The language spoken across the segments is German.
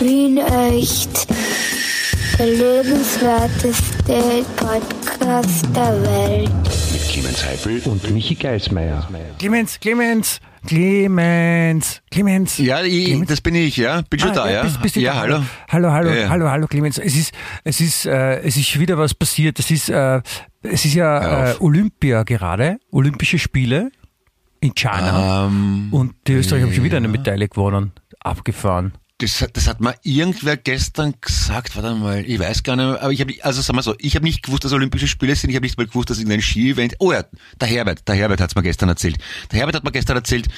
Wien echt. Der lebenswerteste Podcast der Welt. Mit Clemens Heifel und Michi Geismeier. Clemens, Clemens, Clemens, Clemens. Ja, ich, Clemens? das bin ich, ja. Bin schon Ah, da, ja? Bist, bist du ja, da? hallo. Hallo, hallo, Ja, ja. hallo, hallo, Clemens. Es ist, es ist, äh, es ist wieder was passiert. Es ist, äh, es ist ja äh, auf. Olympia gerade, Olympische Spiele in China. Ähm, und die Österreicher haben schon wieder eine Medaille gewonnen. Abgefahren. Das, hat- das hat mir irgendwer gestern gesagt, warte mal, ich weiß gar nicht mehr, aber ich habe, also sagen wir so, ich habe nicht gewusst, dass Olympische Spiele sind, ich habe nicht mal gewusst, dass irgendein Ski-Event, oh ja, der Herbert, der Herbert hat's mir gestern erzählt. Der Herbert hat mir gestern erzählt,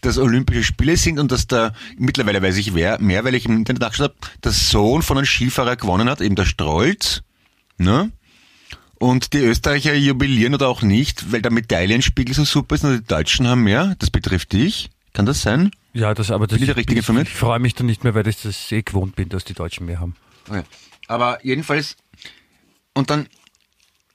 dass Olympische Spiele sind und dass da, mittlerweile weiß ich wer, mehr, weil ich im Internet nachgeschaut habe, der Sohn von einem Skifahrer gewonnen hat, eben der Strolz, ne? Und die Österreicher jubilieren oder auch nicht, weil der Medaillenspiegel so super ist und die Deutschen haben mehr. Das betrifft dich. Kann das sein? Ja, das, aber das Bin ich da richtig ich, informiert? ich freue mich dann nicht mehr, weil ich das eh gewohnt bin, dass die Deutschen mehr haben. Okay. Aber jedenfalls, und dann,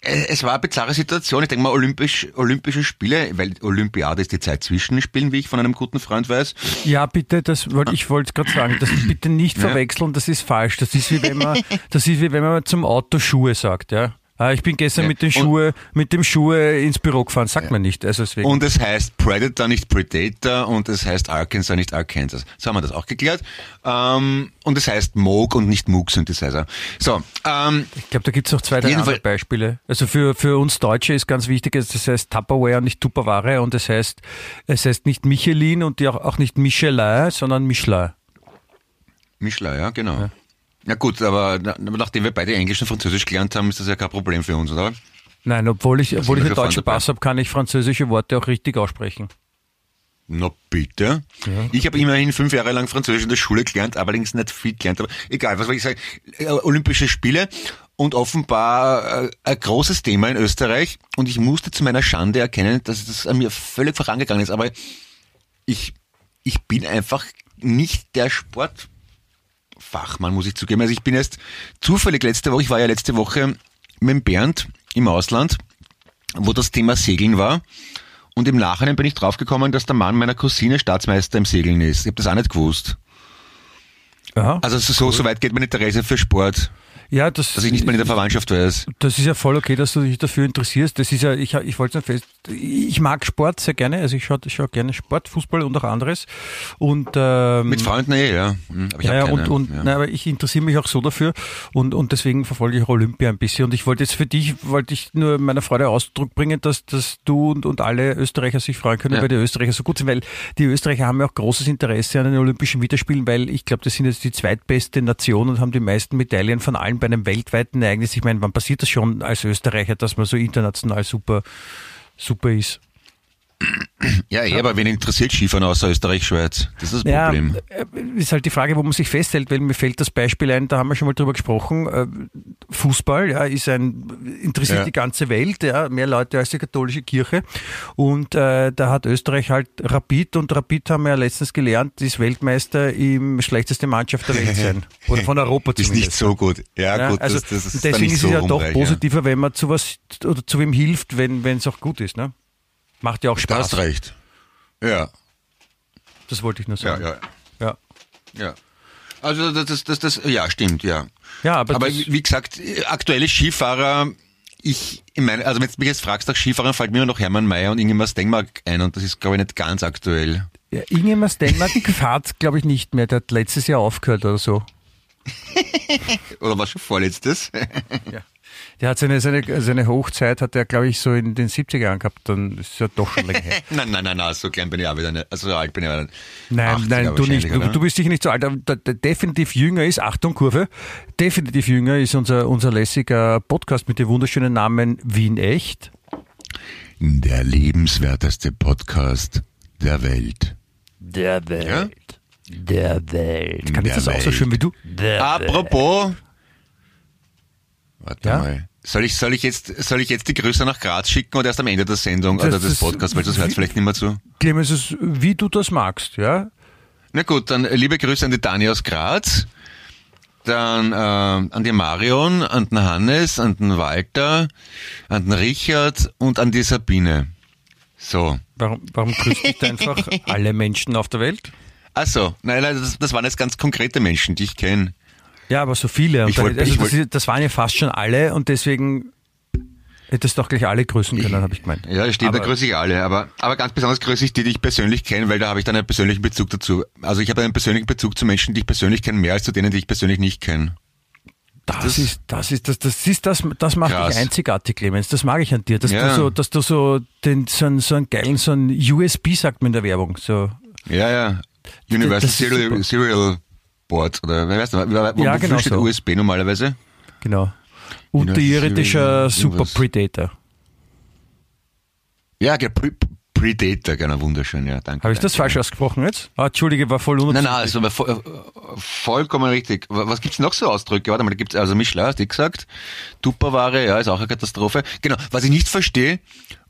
äh, es war eine bizarre Situation. Ich denke mal, Olympisch, Olympische Spiele, weil Olympiade ist die Zeit zwischen Spielen, wie ich von einem guten Freund weiß. Ja, bitte, das wollte ich wollte gerade sagen, das bitte nicht Ja. verwechseln, das ist falsch. Das ist wie wenn man, das ist wie wenn man zum Auto Schuhe sagt, ja. Ah, Ich bin gestern Ja. mit den Und- Schuhe, mit dem Schuhe ins Büro gefahren, sagt man nicht. Also deswegen. Und es heißt Predator, nicht Predator, und es heißt Arkansas, nicht Arkansas. So haben wir das auch geklärt. Ähm, und es heißt Moog und nicht Moog Synthesizer. So, ähm, ich glaube, da gibt es noch zwei, drei andere Beispiele. Also für, für uns Deutsche ist ganz wichtig, das heißt Tupperware und nicht Tupperware und es heißt, es heißt nicht Michelin und auch, auch nicht Michelin, sondern Michelin. Michelin, ja, genau. Ja. Gut, aber na- aber nachdem wir beide Englisch und Französisch gelernt haben, ist das ja kein Problem für uns, oder? Nein, obwohl ich, obwohl ich einen deutschen Pass habe, kann ich französische Worte auch richtig aussprechen. Na bitte. Ich habe immerhin fünf Jahre lang Französisch in der Schule gelernt, allerdings nicht viel gelernt. Aber egal, was soll ich sagen? Äh, Olympische Spiele und offenbar äh, ein großes Thema in Österreich. Und ich musste zu meiner Schande erkennen, dass das an mir völlig vorangegangen ist. Aber ich, ich bin einfach nicht der Sportfachmann, muss ich zugeben. Also ich bin erst zufällig letzte Woche, ich war ja letzte Woche mit Bernd im Ausland, wo das Thema Segeln war. Und im Nachhinein bin ich draufgekommen, dass der Mann meiner Cousine Staatsmeister im Segeln ist. Ich habe das auch nicht gewusst. Aha. Also so, so weit geht meine Interesse für Sport, ja, das, dass ich nicht mal in der Verwandtschaft weiß. Das ist ja voll okay, dass du dich dafür interessierst. Das ist ja, ich, ich wollte es fest, ich mag Sport sehr gerne, also ich schaue ich schau gerne Sport, Fußball und auch anderes. Und, ähm, Mit Freunden eh, ja. Hm, Aber ich ja, keine, und, und ja. Nein, aber ich interessiere mich auch so dafür und, und deswegen verfolge ich auch Olympia ein bisschen. Und ich wollte jetzt für dich, wollte ich nur meiner Freude Ausdruck bringen, dass, dass du und, und alle Österreicher sich freuen können, Ja. weil die Österreicher so gut sind, weil die Österreicher haben ja auch großes Interesse an den Olympischen Winterspielen, weil ich glaube, das sind jetzt die zweitbeste Nation und haben die meisten Medaillen von allen bei einem weltweiten Ereignis. Ich meine, wann passiert das schon als Österreicher, dass man so international super, super ist? Ja, eh, aber wen interessiert Skifahren außer Österreich, Schweiz? Das ist das Ja, Problem. äh, ist halt die Frage, wo man sich festhält, weil mir fällt das Beispiel ein, da haben wir schon mal drüber gesprochen. äh, Fußball, ja, ist ein, interessiert Ja. die ganze Welt, ja, mehr Leute als die katholische Kirche. Und äh, da hat Österreich halt Rapid und Rapid haben wir ja letztens gelernt, ist Weltmeister im schlechteste Mannschaft der Welt sein. Oder von Europa ist zumindest. nicht so gut. Ja, Ja, gut, also das, das ist deswegen ist so es ja doch positiver, wenn man zu was oder zu wem hilft, wenn wenn es auch gut ist. Ne? Macht ja auch Ja. Du Spaß. hast recht. Ja, Das wollte ich nur ja, sagen. ja, ja. ja. Also das, das, das, das ja, stimmt, ja. Ja, aber, Aber wie gesagt, aktuelle Skifahrer, ich, meine, also wenn du mich jetzt fragst nach Skifahrern, fällt mir nur noch Hermann Mayer und Ingemar Stenmark ein und das ist, glaube ich, nicht ganz aktuell. Ja, Ingemar Stenmark fahrt, glaube ich, nicht mehr. Der hat letztes Jahr aufgehört oder so. Oder war schon vorletztes? Der hat seine, seine, seine Hochzeit, hat er, glaube ich, so in den 70er Jahren gehabt. Dann ist ja doch schon länger her. nein, nein, nein, nein, so klein bin ich auch wieder nicht. Also so alt bin ich auch nicht. Nein, 80er nein, du nicht. oder? du bist sicher nicht so alt. Aber der, der definitiv jünger ist, Achtung, Kurve, definitiv jünger ist unser, unser lässiger Podcast mit dem wunderschönen Namen Wien Echt. Der lebenswerteste Podcast der Welt. Der Welt. Ja? Der Welt. Kann ich Der das auch so Welt. schön wie du? Der Apropos. Warte Ja? mal. Soll ich, soll, ich jetzt, soll ich jetzt die Grüße nach Graz schicken oder erst am Ende der Sendung Das oder des Podcasts, weil das hört vielleicht nicht mehr zu? Clemens, ist, wie du das magst, ja? Na gut, dann liebe Grüße an die Dani aus Graz, dann äh, an die Marion, an den Hannes, an den Walter, an den Richard und an die Sabine. So. Warum, warum grüßt nicht einfach alle Menschen auf der Welt? Ach so, nein, nein das, das waren jetzt ganz konkrete Menschen, die ich kenne. Ja, aber so viele. Ich wollt- also das, das waren ja fast schon alle und deswegen hättest du doch gleich alle grüßen können, habe ich gemeint. Ja, stimmt, da grüße ich alle, aber, aber ganz besonders grüße ich die, die ich persönlich kenne, weil da habe ich dann einen persönlichen Bezug dazu. Also ich habe einen persönlichen Bezug zu Menschen, die ich persönlich kenne, mehr als zu denen, die ich persönlich nicht kenne. Das, Das- ist, das ist, das, das ist, das, das macht Krass. dich einzigartig, Clemens. Das mag ich an dir, dass Ja. du so, dass du so den, so einen, so einen geilen, so einen USB sagt man in der Werbung, so. Ja, ja. Universal Serial. Serial Board, oder wer weiß, wo, Ja, genau steht so. USB normalerweise? Genau. Unterirdischer Super. Predator. Ja, Pre Predator, genau, wunderschön, ja, danke. Habe ich das danke. falsch ausgesprochen jetzt? Ah, Entschuldige, war voll Nein, unnötig. nein, also aber vo äh, vollkommen richtig. Wa- Was gibt's noch so Ausdrücke? Warte mal, da gibt's also Michelin, hast du eh gesagt. Tupperware, ja, ist auch eine Katastrophe. Genau, was ich nicht verstehe,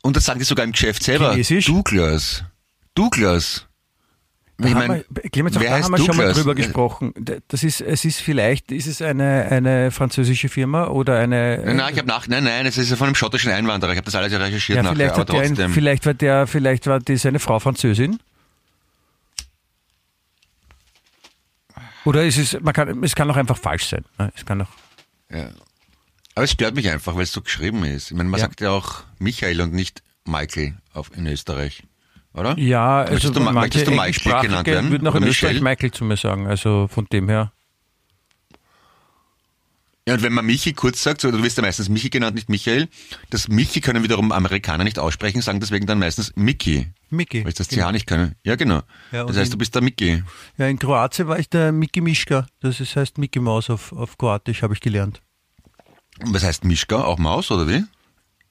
und das sagen die sogar im Geschäft selber. Chinesisch? Douglas. Douglas. Ich haben mein, wir, Clemens, da haben wir schon mal drüber gesprochen. Das ist, es ist vielleicht, ist es eine, eine französische Firma oder eine, Nein, nein, ich habe nach, nein, nein, es ist von einem schottischen Einwanderer. Ich habe das alles recherchiert ja, nachher, vielleicht, hat der ein, vielleicht war der, vielleicht war die seine Frau Französin. Oder ist es, man kann, es kann auch einfach falsch sein. ne? Es kann auch, Ja. Aber es stört mich einfach, weil es so geschrieben ist. Ich meine, man Ja. sagt ja auch Michael und nicht Michael auf, in Österreich. Oder? ja, also Möchtest du, Ma- manche möchtest du Michael genannt werden? würden auch in Oder Österreich Michelle? Michael zu mir sagen. Also von dem her. Ja, und wenn man Michi kurz sagt, so, du wirst ja meistens Michi genannt, nicht Michael, das Michi können wiederum Amerikaner nicht aussprechen, sagen deswegen dann meistens Mickey, Mickey. weil sie das CH nicht können. Ja, genau. Ja, das heißt, du bist der Mickey. Ja, in Kroatien war ich der Miki Mischka. Das heißt Mickey Maus auf, auf Kroatisch, habe ich gelernt. Und was heißt Mischka? Auch Maus, oder wie?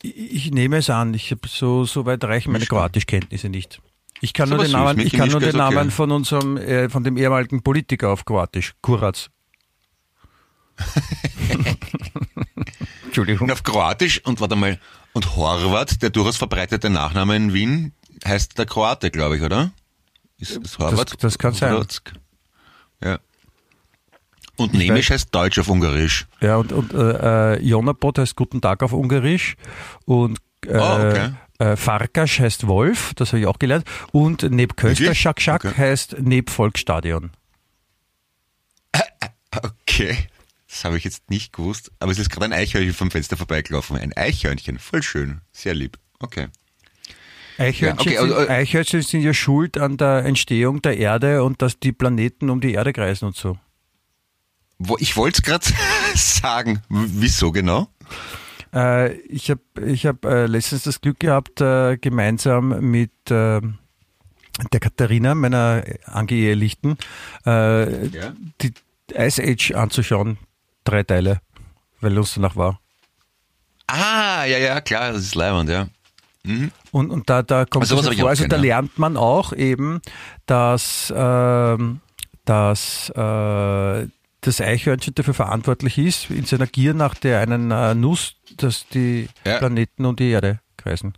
Ich, nehme es an, ich habe so, so weit reichen meine. Kroatischkenntnisse nicht. Ich kann nur den Namen, ich kann nur den. Namen von unserem, äh, von dem ehemaligen Politiker auf Kroatisch, Kurac. Entschuldigung. Und auf Kroatisch, und warte mal, und Horvat, der durchaus verbreitete Nachname in Wien, heißt der Kroate, glaube ich, oder? Ist, ist Horvat? das kann sein. Ja. Und Nemisch heißt Deutsch auf Ungarisch. Ja, und, und äh, äh, Jonapod heißt Guten Tag auf Ungarisch und äh, Oh, okay. äh, Farkas heißt Wolf, das habe ich auch gelernt. Und neb? Schak Okay. heißt neb Volksstadion. Okay. Das habe ich jetzt nicht gewusst, aber es ist gerade ein Eichhörnchen vom Fenster vorbeigelaufen. Ein Eichhörnchen, voll schön, sehr lieb. Okay. Eichhörnchen, Ja, okay, also, äh, Eichhörnchen sind ja schuld an der Entstehung der Erde und dass die Planeten um die Erde kreisen und so. Ich wollte es gerade sagen. Wieso genau? Äh, ich habe ich hab, äh, letztens das Glück gehabt, äh, gemeinsam mit äh, der Katharina, meiner Angeehelichten, äh, Ja. die Ice Age anzuschauen. Drei Teile, weil Lust danach war. Ah, ja, ja, klar, das ist leibend, ja. Und, und da, da kommt Also das vor. Also da lernt man auch eben, dass, ähm, dass äh, das Eichhörnchen dafür verantwortlich ist, in seiner Gier nach der einen äh, Nuss, dass die Ja. Planeten um die Erde kreisen.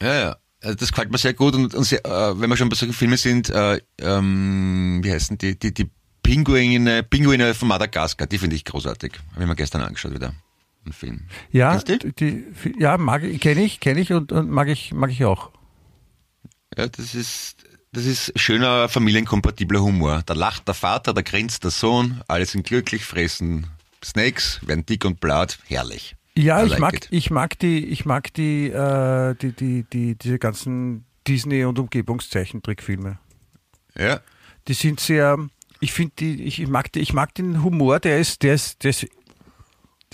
Ja, ja. Also das gefällt mir sehr gut und, und sehr, äh, wenn wir schon bei solchen Filmen sind, äh, ähm, wie heißen die, die, die Pinguine, Pinguine von Madagaskar, die finde ich großartig. Habe ich mir gestern angeschaut wieder. Ein Film. Ja, du die, ja, mag ich, kenne ich, kenne ich und, und mag ich, mag ich auch. Ja, das ist, das ist schöner familienkompatibler Humor. Da lacht der Vater, da grinst der Sohn, alle sind glücklich, fressen Snakes, werden dick und blatt, herrlich. Ja, I ich like mag, it. ich mag die, ich mag die, äh, die, die, die, diese ganzen Disney- und Umgebungszeichentrickfilme. Ja, Die sind sehr, ich finde die, ich mag die, ich mag den Humor, der ist, der ist, der ist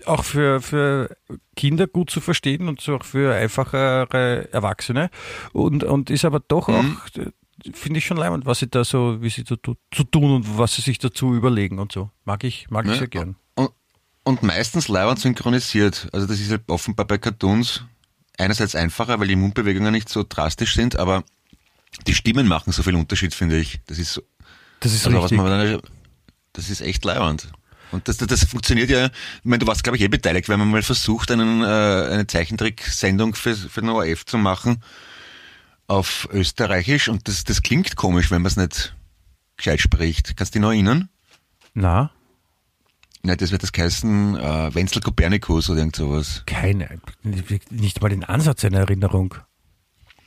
auch für, für Kinder gut zu verstehen und so auch für einfachere Erwachsene und, und ist aber doch Mhm. auch, finde ich schon leimend, was sie da so, wie sie da tu- zu tun und was sie sich dazu überlegen und so. Mag ich, mag ich Ja. sehr gern. Und, und meistens leibend synchronisiert. Also das ist halt offenbar bei Cartoons einerseits einfacher, weil die Mundbewegungen nicht so drastisch sind, aber die Stimmen machen so viel Unterschied, finde ich. Das ist, so- Das ist also was richtig. man dann, das ist echt leibend. Und das, das, das funktioniert ja, ich meine, du warst, glaube ich, eh beteiligt, wenn man mal versucht, einen, äh, eine Zeichentricksendung für, für den ORF zu machen auf Österreichisch und das, das klingt komisch, wenn man es nicht gescheit spricht. Kannst du dich noch erinnern? Na, Nein, das wird das heißen äh, Wenzel Kopernikus oder irgend sowas. keine, nicht mal den Ansatz einer Erinnerung.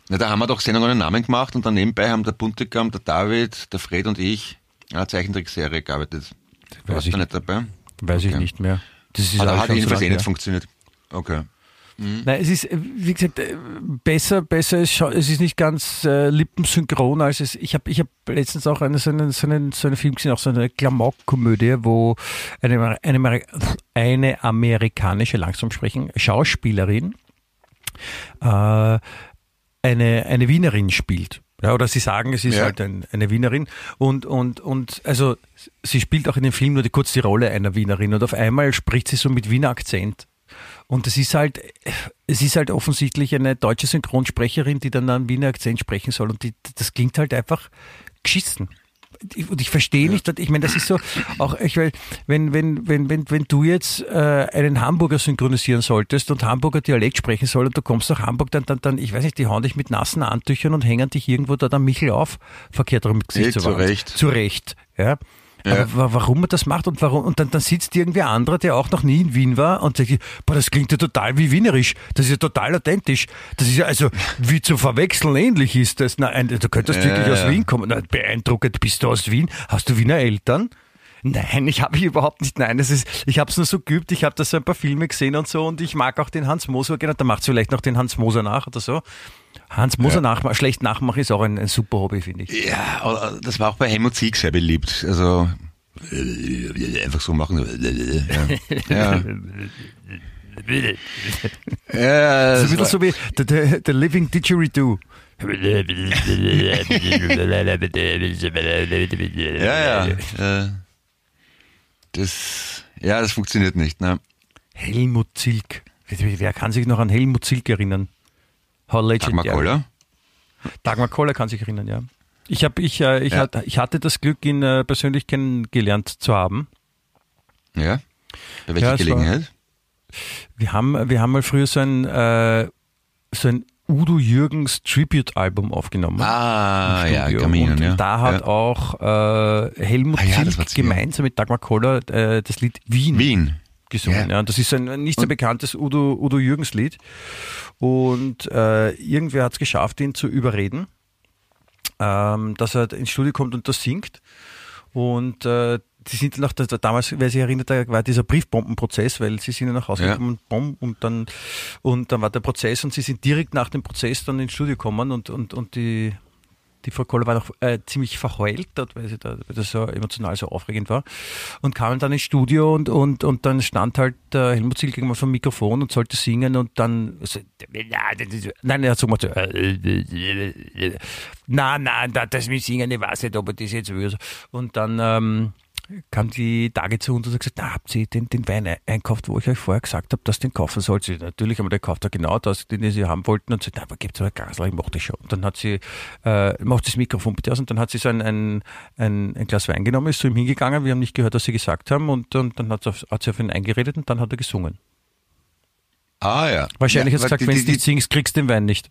Na, da haben wir doch Sendung einen Namen gemacht und dann nebenbei haben der Buntigam, der David, der Fred und ich eine Zeichentrickserie gearbeitet. Weiß Warst ich- du nicht dabei? Weiß ich Okay. nicht mehr. Das ist Aber hat jedenfalls eh nicht funktioniert. Okay. Nein, es ist, äh, wie gesagt, äh, besser, besser schon, es ist nicht ganz äh, lippensynchron, als es, ich habe ich hab letztens auch eine, so, einen, so, einen, so einen Film gesehen, auch so eine Klamauk-Komödie, wo eine, eine, eine amerikanische, langsam sprechen, Schauspielerin äh, eine, eine Wienerin spielt. Ja, oder sie sagen, es ist Ja. halt ein, eine Wienerin und, und, und also sie spielt auch in dem Film nur die, kurz die Rolle einer Wienerin und auf einmal spricht sie so mit Wiener Akzent. Und es ist halt, es ist halt offensichtlich eine deutsche Synchronsprecherin, die dann einen Wiener Akzent sprechen soll. Und die, das klingt halt einfach geschissen. Und ich verstehe nicht, ich meine, das ist so, auch, ich will, wenn, wenn, wenn, wenn, wenn du jetzt äh, einen Hamburger synchronisieren solltest und Hamburger Dialekt sprechen soll und du kommst nach Hamburg, dann, dann, dann, ich weiß nicht, die hauen dich mit nassen Handtüchern und hängen dich irgendwo da am Michel auf, verkehrt rum mit Gesicht zur zu. Recht. Zu Recht, ja. Ja. Warum man das macht und warum, und dann, dann sitzt irgendwer anderer, der auch noch nie in Wien war und sagt, boah, das klingt ja total wie Wienerisch. Das ist ja total authentisch. Das ist ja also, wie zu verwechseln ähnlich ist das. Nein, du könntest Ja, wirklich aus. Wien kommen. Na, beeindruckend, bist du aus Wien? Hast du Wiener Eltern? Nein, ich habe ich überhaupt nicht. Nein, das ist, ich habe es nur so geübt. Ich habe da so ein paar Filme gesehen und so und ich mag auch den Hans Moser gerne. Da macht vielleicht noch den Hans Moser nach oder so. Hans Moser Ja. nach, schlecht nachmachen ist auch ein, ein super Hobby, finde ich. Ja, das war auch bei Helmut Sieg sehr beliebt. Also einfach so machen. Ja. Ja. Ja, das ein bisschen so wie The, the, the Living Didgeridoo. ja, ja. Äh, das, ja, das funktioniert nicht. Ne? Helmut Zilk. Wer kann sich noch an Helmut Zilk erinnern? How Dagmar. Koller? Dagmar Koller kann sich erinnern, ja. Ich, hab, ich, äh, ich, Ja. hatte, ich hatte das Glück, ihn äh, persönlich kennengelernt zu haben. Ja. Bei welcher Ja, es war- Gelegenheit? Wir haben, wir haben mal früher so ein, äh, so ein Udo Jürgens Tribute-Album aufgenommen. Ah, im ja, Studio. Kaminen, und ja. da hat ja. auch äh, Helmut Ah ja, zu- gemeinsam mit Dagmar Koller äh, das Lied Wien, Wien. gesungen. Ja. Das ist ein nicht so bekanntes Udo, Udo Jürgens Lied. Und äh, irgendwer hat es geschafft, ihn zu überreden, ähm, dass er ins Studio kommt und das singt. Und äh, die sind nach der, damals, wer sich erinnert, da war dieser Briefbombenprozess, weil sie sind ja nach Hause Ja. gekommen, Bomb, und dann und dann war der Prozess und sie sind direkt nach dem Prozess dann ins Studio gekommen und, und, und die, die Frau Koller war noch äh, ziemlich verheult dort, weil, sie da, weil das so emotional so aufregend war. Und kamen dann ins Studio und, und, und dann stand halt der Helmut Zilk irgendwann vom Mikrofon und sollte singen und dann so, nein, er hat so gemacht, so, äh, nein, nein, da- das mit Singen, ich weiß nicht, ob er das jetzt will. Und dann ähm, kam die Tage zu uns und hat gesagt, na, habt ihr den, den Wein einkauft, wo ich euch vorher gesagt habe, dass ihr den kaufen sollt? Sie, natürlich haben wir den gekauft, ja genau das, den sie haben wollten. Und sie, na, aber gebt aber ein Glas, ich mach das schon. Und dann hat sie, äh, macht das Mikrofon bitte aus und dann hat sie so ein, ein, ein, ein Glas Wein genommen, ist zu ihm hingegangen, wir haben nicht gehört, was sie gesagt haben und, und dann hat sie, auf, hat sie auf ihn eingeredet und dann hat er gesungen. Ah, ja. Wahrscheinlich ja, hat sie gesagt, wenn du nicht singst, kriegst du den Wein nicht.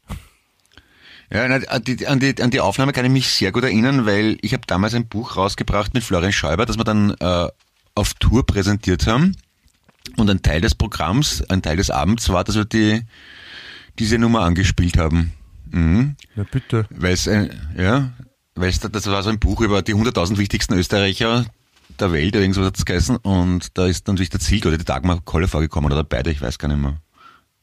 Ja, an die, an, die, an die Aufnahme kann ich mich sehr gut erinnern, weil ich habe damals ein Buch rausgebracht mit Florian Schäuber, das wir dann äh, auf Tour präsentiert haben. Und ein Teil des Programms, ein Teil des Abends war, dass wir die, diese Nummer angespielt haben. Mhm. Ja, bitte. Weil es, ein- ja, weil es, das war so ein Buch über die 100.000 wichtigsten Österreicher der Welt, oder irgendwas hat es geheißen. Und da ist natürlich der Ziel oder die Dagmar Kolle vorgekommen, oder beide, ich weiß gar nicht mehr.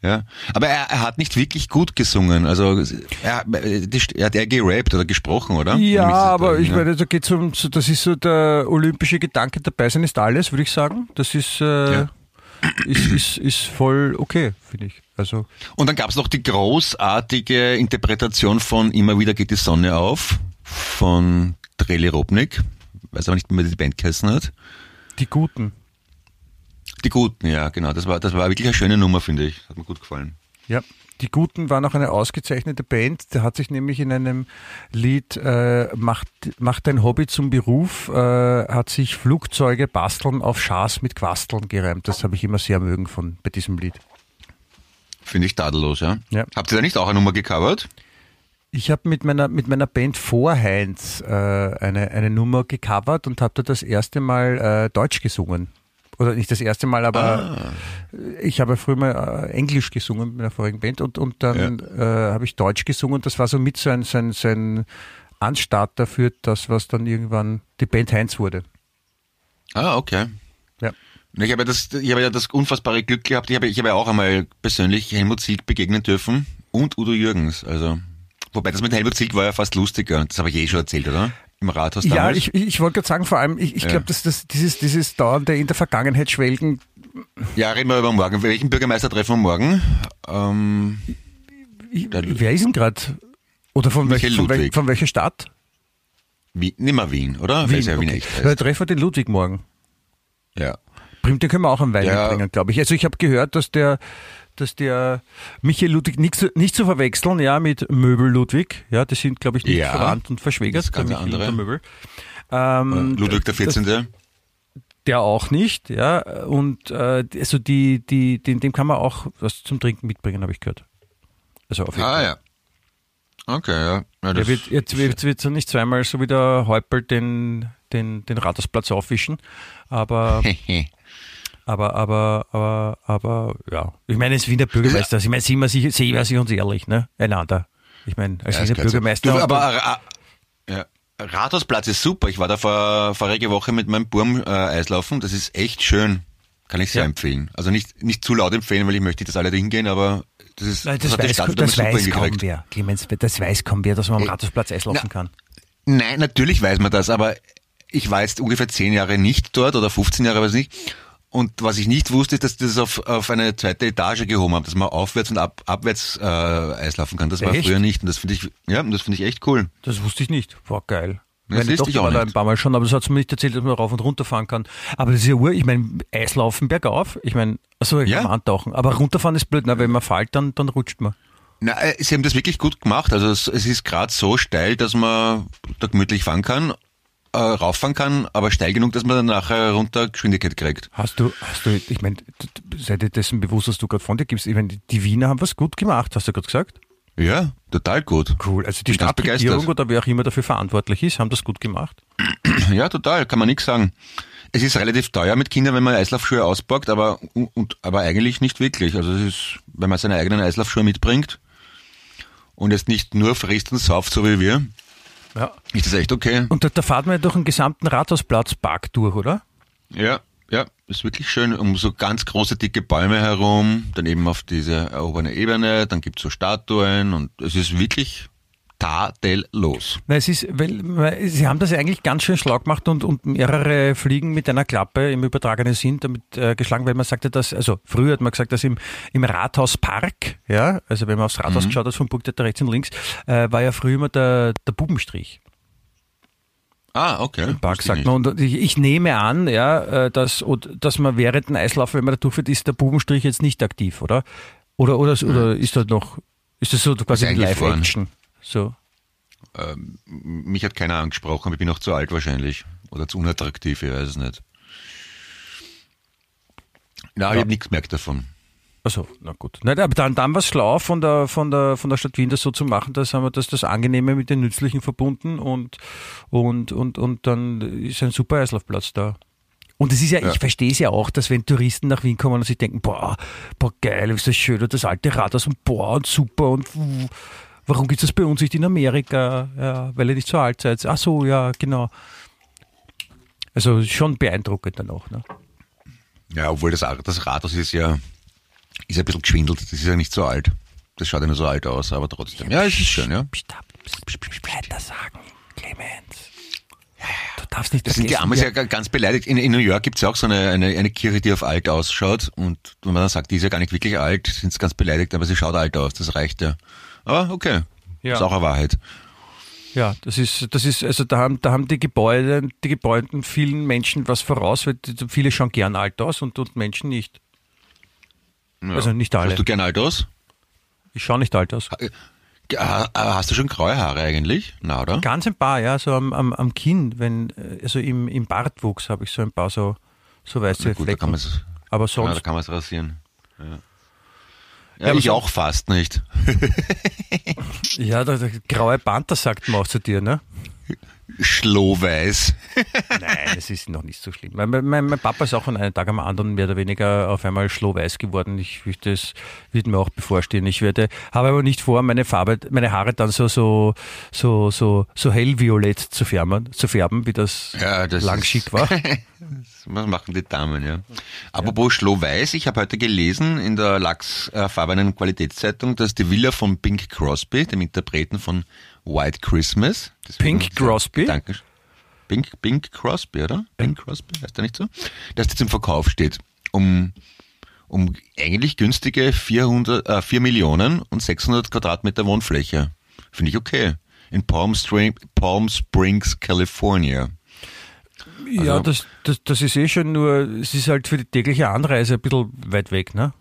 Ja, aber er, er hat nicht wirklich gut gesungen. Also er, er hat eher gerappt oder gesprochen, oder? Ja, aber da- ich ja. meine, da geht's um, so- das ist so der olympische Gedanke, dabei sein ist alles, würde ich sagen. Das ist, äh, Ja. ist, ist, ist voll okay, finde ich. Also, Und dann gab es noch die großartige Interpretation von Immer wieder geht die Sonne auf von Dreli Robnik. Weiß aber nicht wie die Band geheißen hat. die Guten. Die Guten, ja, genau. Das war, das war wirklich eine schöne Nummer, finde ich. Hat mir gut gefallen. Ja. Die Guten waren auch eine ausgezeichnete Band. Der hat sich nämlich in einem Lied äh, macht, macht dein Hobby zum Beruf, äh, hat sich Flugzeuge basteln auf Schaß mit Quasteln gereimt. Das habe ich immer sehr mögen von bei diesem Lied. Finde ich tadellos, ja. Ja. Habt ihr da nicht auch eine Nummer gecovert? Ich habe mit meiner, mit meiner Band Vorheinz äh, eine, eine Nummer gecovert und habe da das erste Mal äh, Deutsch gesungen. Oder nicht das erste Mal, aber Ah. ich habe früher mal äh, Englisch gesungen mit einer vorigen Band und, und dann äh, habe ich Deutsch gesungen und das war so mit so ein, so ein, so ein Anstarter für das, was dann irgendwann die Band Heinz wurde. Ah, okay. Ja. Ich habe ja das, ich habe ja das unfassbare Glück gehabt. Ich habe, ich habe ja auch einmal persönlich Helmut Zilk begegnen dürfen und Udo Jürgens. Also, wobei das mit Helmut Zilk war ja fast lustiger. Das habe ich eh schon erzählt, oder? Im Rathaus Ja, damals. ich, ich wollte gerade sagen, vor allem, ich, ich Ja. glaube, dass das, dieses, dieses dauernde in der Vergangenheit schwelgen, ja, reden wir über morgen. Welchen Bürgermeister treffen wir morgen? Ähm, ich, wer ist denn gerade? Oder von, welch, von, welch, von welcher Stadt? Wien, nimmer Wien, oder? Weil es ja Wien echt heißt. treffen wir den Ludwig morgen. Ja. Bringt, den können wir auch am Wein Ja. bringen, glaube ich. Also ich habe gehört, dass der, dass der Michael Ludwig nicht, zu- nicht zu verwechseln, ja, mit Möbel Ludwig. Ja, die sind, glaube ich, nicht Ja. verwandt und verschwägert. Das ganz der Michael andere. Möbel. Ähm, Ludwig der 14. Der auch nicht, ja. Und äh, also die, die, den, dem kann man auch was zum Trinken mitbringen, habe ich gehört. Also auf jeden Ah, Fall. ja. Okay, ja. ja Der das, wird, jetzt, wird er nicht zweimal so wie der Häupl den, den, den Rathausplatz aufwischen. Aber, aber, aber, aber, aber, ja. Ich meine, es ist wie der Bürgermeister. Also Ich meine, sehen wir, sich, sehen wir sich uns ehrlich, ne? Einander. Ich meine, als Ja, das Wiener. Bürgermeister. Du, aber ja, Rathausplatz ist super. Ich war da vor, vorige Woche mit meinem Burm äh, Eislaufen. Das ist echt schön. Kann ich sehr Ja. empfehlen. Also nicht, nicht zu laut empfehlen, weil ich möchte, dass alle da hingehen, aber das ist, Nein, das, die weiß, Stadt das weiß kaum wer, Clemens. Das weiß kaum wer, dass man am Rathausplatz Eislaufen Na, kann. Nein, natürlich weiß man das, aber ich war jetzt ungefähr zehn Jahre nicht dort oder 15 Jahre, weiß nicht. Und was ich nicht wusste, ist, dass die das auf, auf eine zweite Etage gehoben haben, dass man aufwärts und ab, abwärts äh, Eislaufen kann. Das war Echt? früher nicht und das finde ich, ja, das finde ich echt cool. Das wusste ich nicht. War geil. Das Meine wusste ich Tochter auch war da ein paar Mal schon, aber das hat sie mir nicht erzählt, dass man rauf und runter fahren kann. Aber das ist ja Uhr, ich meine, Eislaufen bergauf, ich meine, achso, ich Ja. kann man antauchen. Aber runterfahren ist blöd, na, wenn man fällt, dann, dann rutscht man. Na, äh, sie haben das wirklich gut gemacht. Also es, es ist gerade so steil, dass man da gemütlich fahren kann, äh, rauffahren kann, aber steil genug, dass man dann nachher runter Geschwindigkeit kriegt. Hast du, hast du, ich meine, d- d- sei dir dessen bewusst, was du gerade von dir gibst. Ich meine, die Wiener haben was gut gemacht, hast du gerade gesagt? Ja, total gut. Cool. Also die Stadtregierung oder wer auch immer dafür verantwortlich ist, haben das gut gemacht. Ja, total, kann man nichts sagen. Es ist relativ teuer mit Kindern, wenn man Eislaufschuhe auspackt, aber, und, aber eigentlich nicht wirklich. Also es ist, wenn man seine eigenen Eislaufschuhe mitbringt und jetzt nicht nur frisst und sauft, so wie wir, Ja. ist das echt okay. Und da, da fahrt man ja durch den gesamten Rathausplatzpark durch, oder? Ja, ja, ist wirklich schön. Um so ganz große, dicke Bäume herum, dann eben auf diese erhobene Ebene, dann gibt's so Statuen und es ist wirklich tadellos. Na, es ist, weil, sie haben das ja eigentlich ganz schön schlau gemacht und, und mehrere Fliegen mit einer Klappe im übertragenen Sinn damit äh, geschlagen, weil man sagte, dass, also früher hat man gesagt, dass im, im Rathauspark, ja, also wenn man aufs Rathaus geschaut hat, vom Burgtheater rechts und links, äh, war ja früher immer der, der Bubenstrich. Ah, okay. im Park, sagt man. Und ich, ich nehme an, ja, äh, dass, dass man während dem Eislauf, wenn man da durchfährt, ist der Bubenstrich jetzt nicht aktiv, oder? Oder, oder, oder ist das noch, ist das so quasi eingefroren. Live-Action? So. Ähm, mich hat keiner angesprochen, aber ich bin noch zu alt wahrscheinlich. Oder zu unattraktiv, ich weiß es nicht. Na, ich habe nichts gemerkt davon. Also, na gut. Nein, aber dann, dann war es schlau von der, von, der, von der Stadt Wien, das so zu machen, dass haben wir das, das Angenehme mit den Nützlichen verbunden und, und, und, und dann ist ein super Eislaufplatz da. Und es ist ja, Ja. ich verstehe es ja auch, dass wenn Touristen nach Wien kommen und sich denken, boah, boah, geil, ist das schön, und das alte Rathaus und boah, und super, und warum gibt es das bei uns nicht in Amerika? Ja, weil ihr nicht so alt seid. Ach so, ja, genau. Also schon beeindruckend dann auch, ne? Ja, obwohl das, das Rathaus ist ja, ist ein bisschen geschwindelt. Das ist ja nicht so alt. Das schaut ja nur so alt aus, aber trotzdem. Ja, es ist schön, ja. Weiter sagen, Clemens. Du darfst nicht Das sind die wir- ja ga- ganz beleidigt. In, in New York gibt's ja auch so eine, eine, eine Kirche, die auf alt ausschaut. Und wenn man dann sagt, die ist ja gar nicht wirklich alt, sind sie ganz beleidigt, aber sie schaut alt aus. Das reicht ja. Aber okay. Ja. Ist auch eine Wahrheit. Ja, das ist, das ist, also da haben, da haben die Gebäude, die Gebäuden vielen Menschen was voraus, weil die- viele schauen gern alt aus und, und Menschen nicht. Ja. Also nicht alle. Schaust du gern alt aus? Ich schaue nicht alt aus. Äh, Hast du schon graue Haare eigentlich? Na, oder? Ganz ein paar, ja, so am, am, am Kinn, wenn, äh, also im, im Bartwuchs habe ich so ein paar so, so weiße Na gut, da Flecken. kann man's, aber ja, sonst, da kann man es rasieren. Ja, ja, ich auch fast nicht. ja, der, der graue Panther sagt man auch zu dir, ne? Schlohweiß. Nein, es ist noch nicht so schlimm. Mein, mein, mein Papa ist auch von einem Tag am anderen mehr oder weniger auf einmal schlohweiß geworden. Ich, ich, das wird mir auch bevorstehen. Ich werde, habe aber nicht vor, meine Farbe, meine Haare dann so, so, so, so, so hellviolett zu färben, zu färben, wie das, Ja, das lang ist- schick war. Was machen die Damen, ja. Apropos Schlohweiß, ich habe heute gelesen in der lachsfarbenen Qualitätszeitung, dass die Villa von Pink Crosby, dem Interpreten von White Christmas, deswegen- Pink Crosby? Danke. Pink, Pink Crosby, oder? Pink Crosby, heißt der nicht so? Dass die zum Verkauf steht. Um, um eigentlich günstige 400, äh, 4 Millionen und 600 Quadratmeter Wohnfläche. Finde ich okay. In Palm, Spring, Palm Springs, California. Ja, Also- das, das, das ist eh schon nur, es ist halt für die tägliche Anreise ein bisschen weit weg, ne?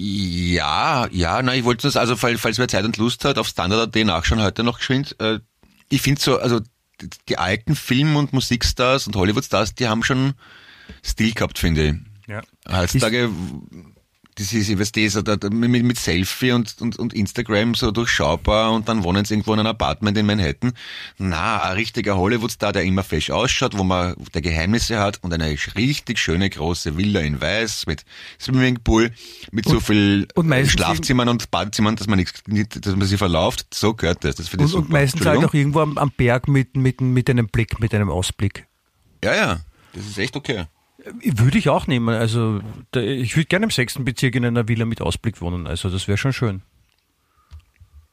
Ja, ja, na, ich wollte das, also falls, falls wer Zeit und Lust hat, auf Standard.at nachschauen heute noch geschwind. Äh, ich finde so, also die, die alten Film- und Musikstars und Hollywood-Stars, die haben schon Stil gehabt, finde ich. Ja. Heutzutage, das ist, ich weiß das, oder mit, mit Selfie und, und, und Instagram so durchschaubar und dann wohnen sie irgendwo in einem Apartment in Manhattan. Na, ein richtiger Hollywood-Star, der immer fesch ausschaut, wo man der Geheimnisse hat und eine richtig schöne große Villa in Weiß mit Swimmingpool, mit so viel und meistens Schlafzimmern und Badezimmern, dass man nichts, nicht, dass man sich verlauft. So gehört das. Das Und, und meistens halt auch irgendwo am, am Berg mit, mit, mit einem Blick, mit einem Ausblick. Ja, ja. Das ist echt okay. Würde ich auch nehmen. Also ich würde gerne im sechsten Bezirk in einer Villa mit Ausblick wohnen. Also das wäre schon schön.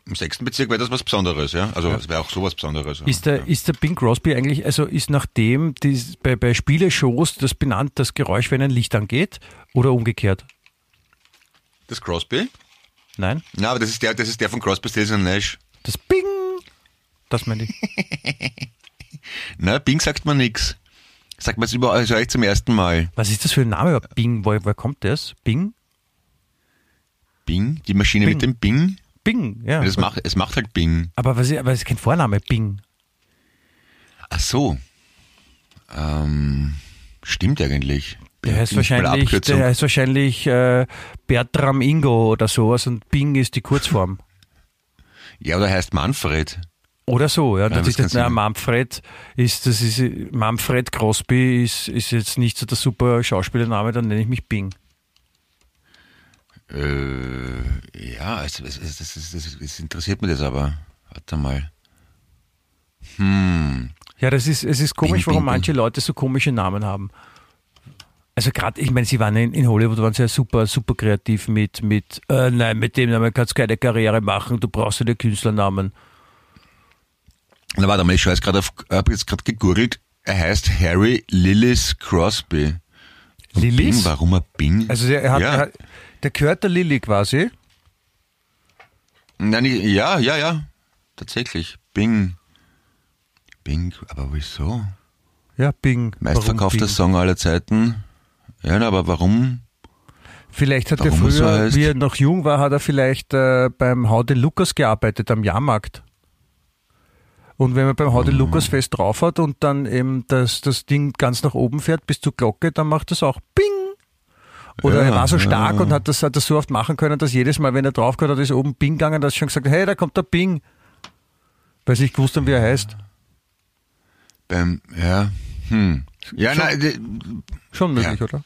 Im sechsten Bezirk wäre das was Besonderes, ja. Also es wäre auch sowas Besonderes. Ist der, ist der Bing Crosby eigentlich, also ist nachdem dies, bei, bei Spieleshows das benannt, das Geräusch, wenn ein Licht angeht oder umgekehrt? Das Crosby? Nein? Na, aber das ist der, das ist der von Crosby, Stills Nash. Das Bing! Das meine ich. Na, Bing sagt man nix. Sagt man es überall, also eigentlich zum ersten Mal. Was ist das für ein Name? Bing, woher, woher kommt das? Bing? Bing? Die Maschine Bing. mit dem Bing? Bing, ja. Das macht, es macht halt Bing. aber, was, ist- aber es ist kein Vorname, Bing. Ach so. Ähm, stimmt eigentlich. Der heißt mal wahrscheinlich, der heißt wahrscheinlich äh, Bertram Ingo oder sowas und Bing ist die Kurzform. Ja, oder heißt Manfred. Oder so, ja. Das das ist kann jetzt, na. Manfred ist, das ist, Manfred Crosby ist, ist jetzt nicht so der super Schauspielername, dann nenne ich mich Bing. Äh, ja, es, es, es, es, es, es, es interessiert mich das aber. Warte mal. Hm. Ja, das ist, es ist komisch, Bing, warum Bing, manche Leute so komische Namen haben. Also gerade, ich meine, sie waren in, in Hollywood, waren sie ja super, super kreativ mit, mit, äh, nein, mit dem Namen kannst du keine Karriere machen, du brauchst ja den Künstlernamen. Na, warte mal, ich jetzt gerade auf, habe jetzt gerade gegurgelt. Er heißt Harry Lillis Crosby. Und Lillis? Bing, warum er Bing? Also der, er hat, ja. hat, der gehört der Lilly quasi. Nein, ich- ja, ja, ja. Tatsächlich. Bing. Bing, aber wieso? Ja, Bing. Meistverkaufter? Song aller Zeiten. Ja, na, aber warum? Vielleicht hat er Warum er so früher, heißt? wie er noch jung war, hat er vielleicht äh, beim Haude Lukas gearbeitet, am Jahrmarkt. Und wenn man beim Ah. Haude Lukas Fest drauf hat und dann eben das, das Ding ganz nach oben fährt bis zur Glocke, dann macht das auch Bing. Oder Ja, er war so stark ja. und hat das, hat das so oft machen können, dass jedes Mal, wenn er drauf gehört hat, ist oben Bing gegangen, dass schon gesagt, hey, da kommt der Bing. Weil sie nicht gewusst haben, wie er heißt. Beim, ja, hm. Ja, Schon- nein, Schon möglich, Ja. oder?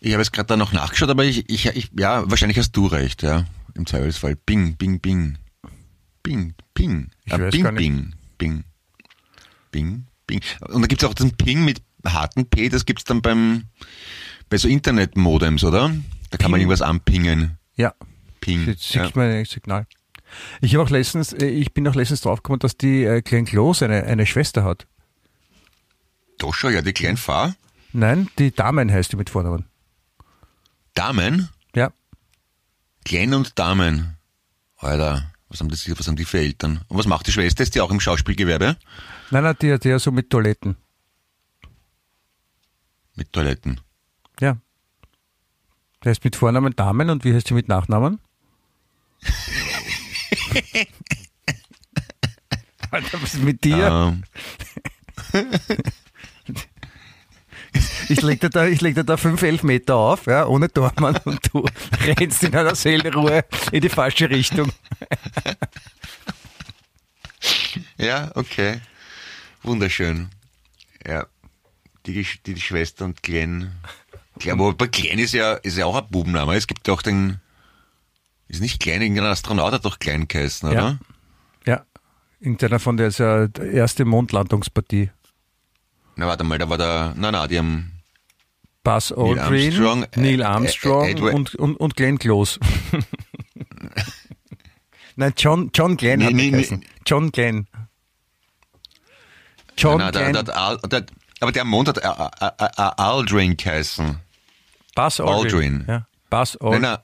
ich habe jetzt gerade da noch nachgeschaut, aber ich, ich, ich, ja, wahrscheinlich hast du recht, ja. Im Zweifelsfall. Bing, Bing, Bing. Bing, Ping. Ich weiß Bing. Bing, Bing. Bing, Bing. Und da gibt's auch den Ping mit harten P, das gibt's dann beim, bei so Internetmodems, oder? Da kann man Ping. irgendwas anpingen. Ja. Ping. Jetzt Ja. sieht man ein Signal. Ich habe auch letztens, äh, ich bin auch letztens draufgekommen, dass die äh, Glenn Close eine, eine Schwester hat. Doscha, ja, die kleinen Fahr. Nein, die Damen heißt die mit Vornamen. Damen? Ja. Glenn und Damen. Alter, was haben, das, was haben die für Eltern? Und was macht die Schwester? Ist die auch im Schauspielgewerbe? Nein, nein, die hat ja so mit Toiletten. Mit Toiletten. Ja. Der heißt mit Vornamen Damen und wie heißt sie mit Nachnamen? Alter, was ist mit dir? Ähm, Ich leg dir da, ich leg dir da fünf, elf Meter auf, ja, ohne Tormann und du rennst in einer Seelenruhe in die falsche Richtung. Ja, okay. Wunderschön. Ja. Die, die, die Schwester und Glenn. Aber bei Glenn ist ja, ist ja auch ein Bubenname. Es gibt auch den, ist nicht Klein, irgendein Astronaut hat doch Klein geheißen, oder? Ja. Ja. Irgendeiner von der ist ja die erste Mondlandungspartie. Na, warte mal, da war der, na, na, die haben, Buzz Aldrin, Armstrong, äh, Neil äh, Armstrong äh, Edward- und, und, und Glenn Close. Nein, John, John Glenn Nee, hat nee, nee. John Glenn. John der, Glenn. der, Al, der, aber der Mond hat äh, äh, äh, äh, Aldrin geheißen. Buzz Aldrin. Aldrin. Ja. Buzz Nein, Aldrin. nein.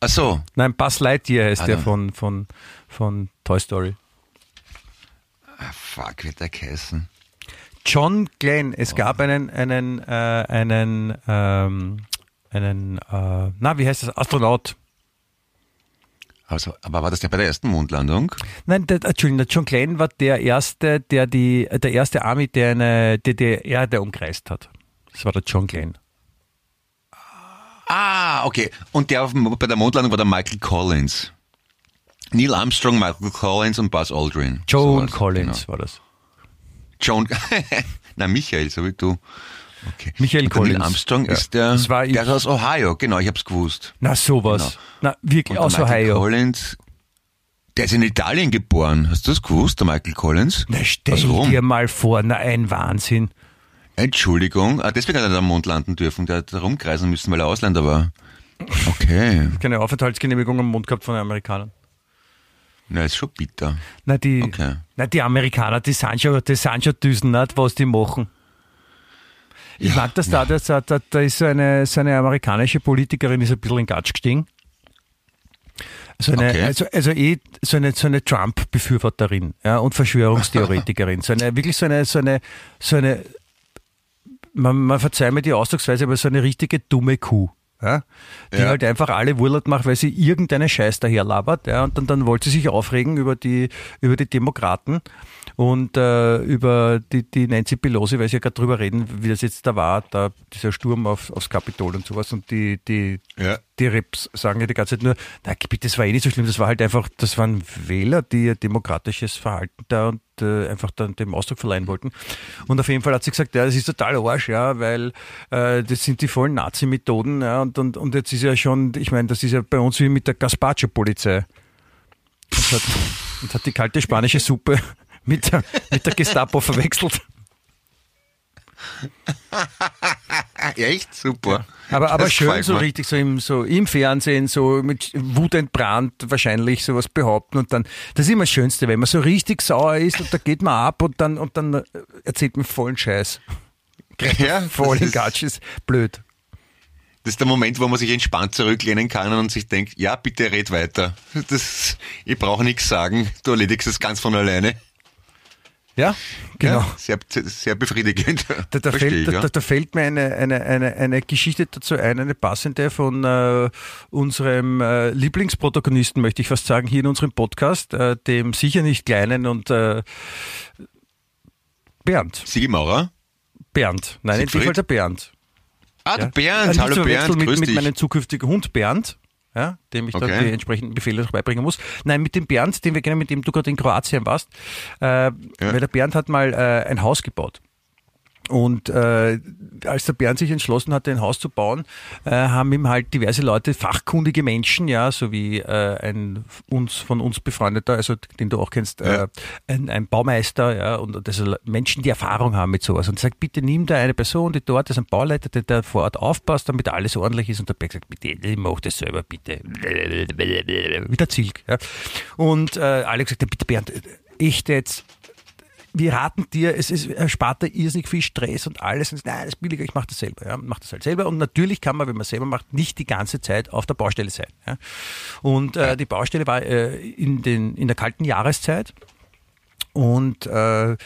Ach so. Nein, Buzz Lightyear heißt Ah, der nein. von, von, von Toy Story. Ah, fuck, wird der geheißen. John Glenn. Es Oh. gab einen, einen, äh, einen, ähm, einen, äh, na, wie heißt das? Astronaut. Also, aber war das der bei der ersten Mondlandung? Nein, der, Entschuldigung, der John Glenn war der erste, der die, der erste Army, der eine, der die Erde umkreist hat. Das war der John Glenn. Ah, okay. Und der auf, bei der Mondlandung war der Michael Collins. Neil Armstrong, Michael Collins und Buzz Aldrin. Joan war's, Collins Genau. war das. John, na Michael, so wie du. Okay. Michael der Neil Collins. Armstrong Ja. ist der, Das war der ist aus Ohio, genau, ich hab's gewusst. Na, sowas. Na, wirklich aus Michael Ohio. Collins, der ist in Italien geboren. Hast du das gewusst, der Michael Collins? Na, stell dir mal vor, na, ein Wahnsinn. Entschuldigung, ah, deswegen hat er am Mond landen dürfen. Der hat da rumkreisen müssen, weil er Ausländer war. Okay. Keine Aufenthaltsgenehmigung am Mond gehabt von den Amerikanern. Na, ist schon bitter. Na, die, Okay. na, die Amerikaner, die sind schon, die sind schon düsen, nicht, was die machen. Ich Ja, mag das da, da, da, da ist so eine, so eine amerikanische Politikerin, ist ein bisschen in Gatsch gestiegen. So eine, Okay. also, also eh so eine, so eine Trump-Befürworterin ja, und Verschwörungstheoretikerin. so eine, wirklich so eine, so eine, so eine man, man verzeiht mir die Ausdrucksweise, aber so eine richtige dumme Kuh. Ja, die Ja. halt einfach alle Wurlert macht, weil sie irgendeinen Scheiß daher labert. Ja, und dann, dann wollte sie sich aufregen über die, über die Demokraten und äh, über die, die Nancy Pelosi, weil sie ja gerade drüber reden, wie das jetzt da war, da dieser Sturm auf, aufs Kapitol und sowas. Und die, die, Ja. Die Reps sagen ja die ganze Zeit nur, na bitte, das war eh nicht so schlimm, das war halt einfach, das waren Wähler, die ihr demokratisches Verhalten da und äh, einfach dann dem Ausdruck verleihen wollten. Und auf jeden Fall hat sie gesagt, ja, das ist total Arsch, ja, weil äh, das sind die vollen Nazi-Methoden, ja, und, und, und jetzt ist ja schon, ich meine, das ist ja bei uns wie mit der Gaspacho-Polizei. Und hat, und hat die kalte spanische Suppe mit der, mit der Gestapo verwechselt. Echt? Super. Aber, aber Das schön so mir. richtig so im, so im Fernsehen, so mit Wut entbrannt wahrscheinlich sowas behaupten und dann, das ist immer das Schönste, wenn man so richtig sauer ist und da geht man ab und dann, und dann erzählt man vollen Scheiß. Ja, Voll das in ist- Gatsch ist blöd. Das ist der Moment, wo man sich entspannt zurücklehnen kann und sich denkt, ja, bitte red weiter. Das, ich brauche nichts sagen, du erledigst es ganz von alleine. Ja, genau. Ja, sehr, sehr befriedigend. Da, da, fällt, ich, ja. da, da fällt mir eine, eine, eine, eine Geschichte dazu ein, eine passende von äh, unserem äh, Lieblingsprotagonisten, möchte ich fast sagen, hier in unserem Podcast, äh, dem sicher nicht kleinen und äh, Bernd. Sigi Maurer? Bernd. Nein, in dem? Fall der Bernd. Ah, der Ja. Bernd. Nicht Hallo zu verwechseln Bernd, mit, grüß mit dich. meinem zukünftigen Hund Bernd, ja, dem ich dann Okay. die entsprechenden Befehle noch beibringen muss. Nein, mit dem Bernd, den wir kennen, mit dem du gerade in Kroatien warst, äh, weil der Bernd hat mal äh, ein Haus gebaut. Und äh, als der Bernd sich entschlossen hatte, ein Haus zu bauen, äh, haben ihm halt diverse Leute, fachkundige Menschen, ja, so wie äh, ein uns von uns befreundeter, also den du auch kennst, Ja. äh, ein, ein Baumeister, ja, und und also Menschen, die Erfahrung haben mit sowas. Und sagt, bitte nimm da eine Person, die dort ist, ein Bauleiter, der da vor Ort aufpasst, damit alles ordentlich ist. Und der Bernd sagt, bitte, mach das selber, bitte. Wieder Zilk. Ja. Und äh, Alex sagt, bitte Bernd, echt jetzt, wir raten dir, es ist, erspart dir irrsinnig viel Stress und alles. Und nein, das ist billiger, ich mache das selber. Ja, mach das halt selber. Und natürlich kann man, wenn man selber macht, nicht die ganze Zeit auf der Baustelle sein. Ja. Und äh, die Baustelle war äh, in, den, in der kalten Jahreszeit. Und äh,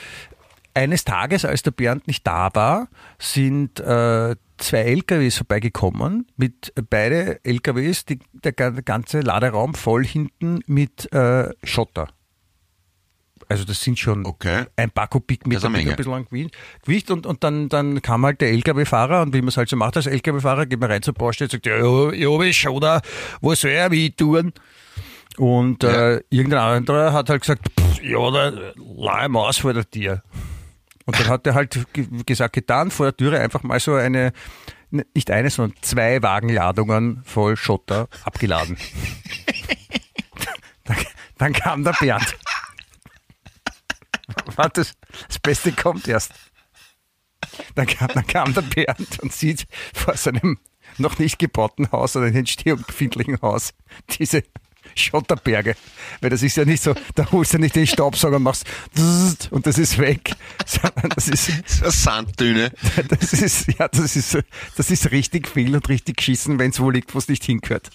eines Tages, als der Bernd nicht da war, sind äh, zwei LKWs vorbeigekommen, mit äh, beide LKWs, die, der ga- ganze Laderaum voll hinten mit äh, Schotter. Also das sind schon Okay. ein paar Kubikmeter mit ein bisschen an Gewicht- und, und dann, dann kam halt der LKW-Fahrer und wie man es halt so macht als LKW-Fahrer, geht man rein zur Baustelle und sagt, ja, ja, ich schau da, wo soll er wie tun? Und Ja. äh, irgendein anderer hat halt gesagt, ja, da leih mal aus vor der Tür. Und dann hat er halt ge- gesagt, getan, vor der Türe einfach mal so eine, ne, nicht eine, sondern zwei Wagenladungen voll Schotter abgeladen. dann, dann kam der Bernd. Warte, das, das Beste kommt erst. Dann kam, dann kam der Bernd und sieht vor seinem noch nicht gebauten Haus oder in Entstehung befindlichen Haus diese Schotterberge. Weil das ist ja nicht so, da holst du nicht den Staubsauger und machst und das ist weg. Das ist, So eine Sanddüne. das ist, ja, das ist, das ist richtig viel und richtig geschissen, wenn es wo liegt, wo es nicht hingehört.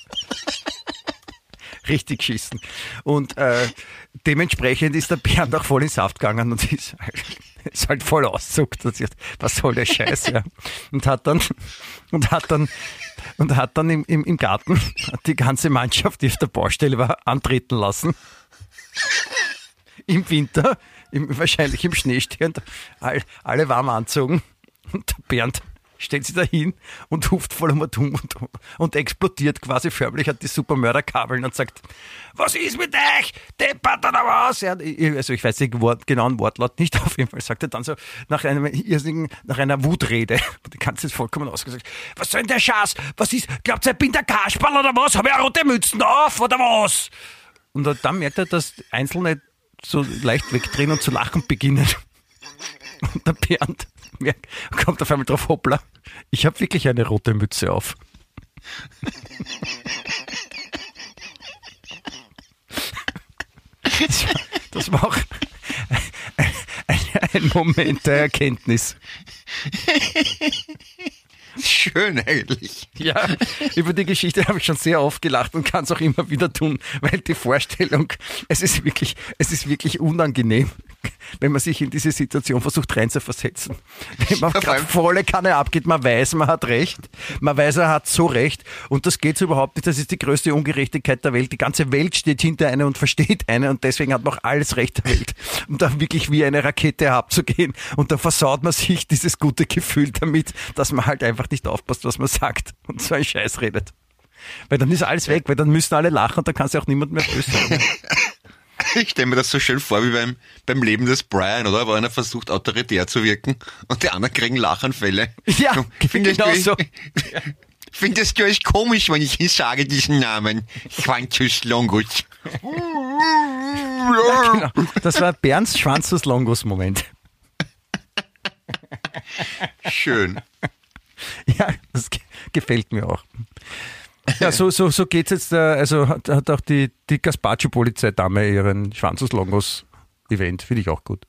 Richtig geschissen. Und äh, dementsprechend ist der Bernd auch voll in Saft gegangen und ist, halt- ist halt voll auszuckt was soll der Scheiß, ja. Und hat dann, und hat dann, und hat dann im, im, im Garten die ganze Mannschaft, die auf der Baustelle war, antreten lassen. Im Winter, im, wahrscheinlich im Schnee stehend, all, alle warm anzogen. Und der Bernd stellt sich da hin und huft voll um und, und, und explodiert quasi förmlich, hat die Supermörderkabeln und sagt, was ist mit euch? Deppert oder was? Also ich weiß den genauen Wortlaut nicht, auf jeden Fall sagt er dann so nach einem irrsinnigen, nach einer Wutrede, die ganze ist vollkommen ausgesagt, was soll denn der Schatz? Was ist, glaubt ihr, ich bin der Kasperl oder was? Habe ich eine rote Mützen auf oder was? Und dann merkt er, dass Einzelne so leicht wegdrehen und zu lachen beginnen. Und der Bernd merkt, kommt auf einmal drauf, hoppla, ich habe wirklich eine rote Mütze auf. Das war, auch ein Moment der Erkenntnis. Schön eigentlich. Ja, über die Geschichte habe ich schon sehr oft gelacht und kann es auch immer wieder tun, weil die Vorstellung, es ist wirklich, es ist wirklich unangenehm, wenn man sich in diese Situation versucht reinzuversetzen. Wenn man allem- volle Kanne abgeht, man weiß, man hat recht, man weiß, er hat so recht und das geht so überhaupt nicht. Das ist die größte Ungerechtigkeit der Welt. Die ganze Welt steht hinter einer und versteht eine und deswegen hat man auch alles Recht der Welt, um da wirklich wie eine Rakete abzugehen und dann versaut man sich dieses gute Gefühl damit, dass man halt einfach nicht aufpasst, was man sagt und so einen Scheiß redet. Weil dann ist alles weg, weil dann müssen alle lachen und dann kann sich auch niemand mehr böse sein. Ich stelle mir das so schön vor wie beim, beim Leben des Brian, oder? Wo einer versucht, autoritär zu wirken und die anderen kriegen Lachanfälle. Ja, findest genau du, so. Findest du es komisch, wenn ich ihn sage, diesen Namen? Schwanzus Longus. Genau. Das war Bernds Schwanzus Longus Moment. Schön. Ja, das ge- gefällt mir auch. Ja, so, so, so geht's jetzt, äh, also hat, hat auch die, die Gaspacho-Polizeidame ihren Schwanzus Longus Event, finde ich auch gut.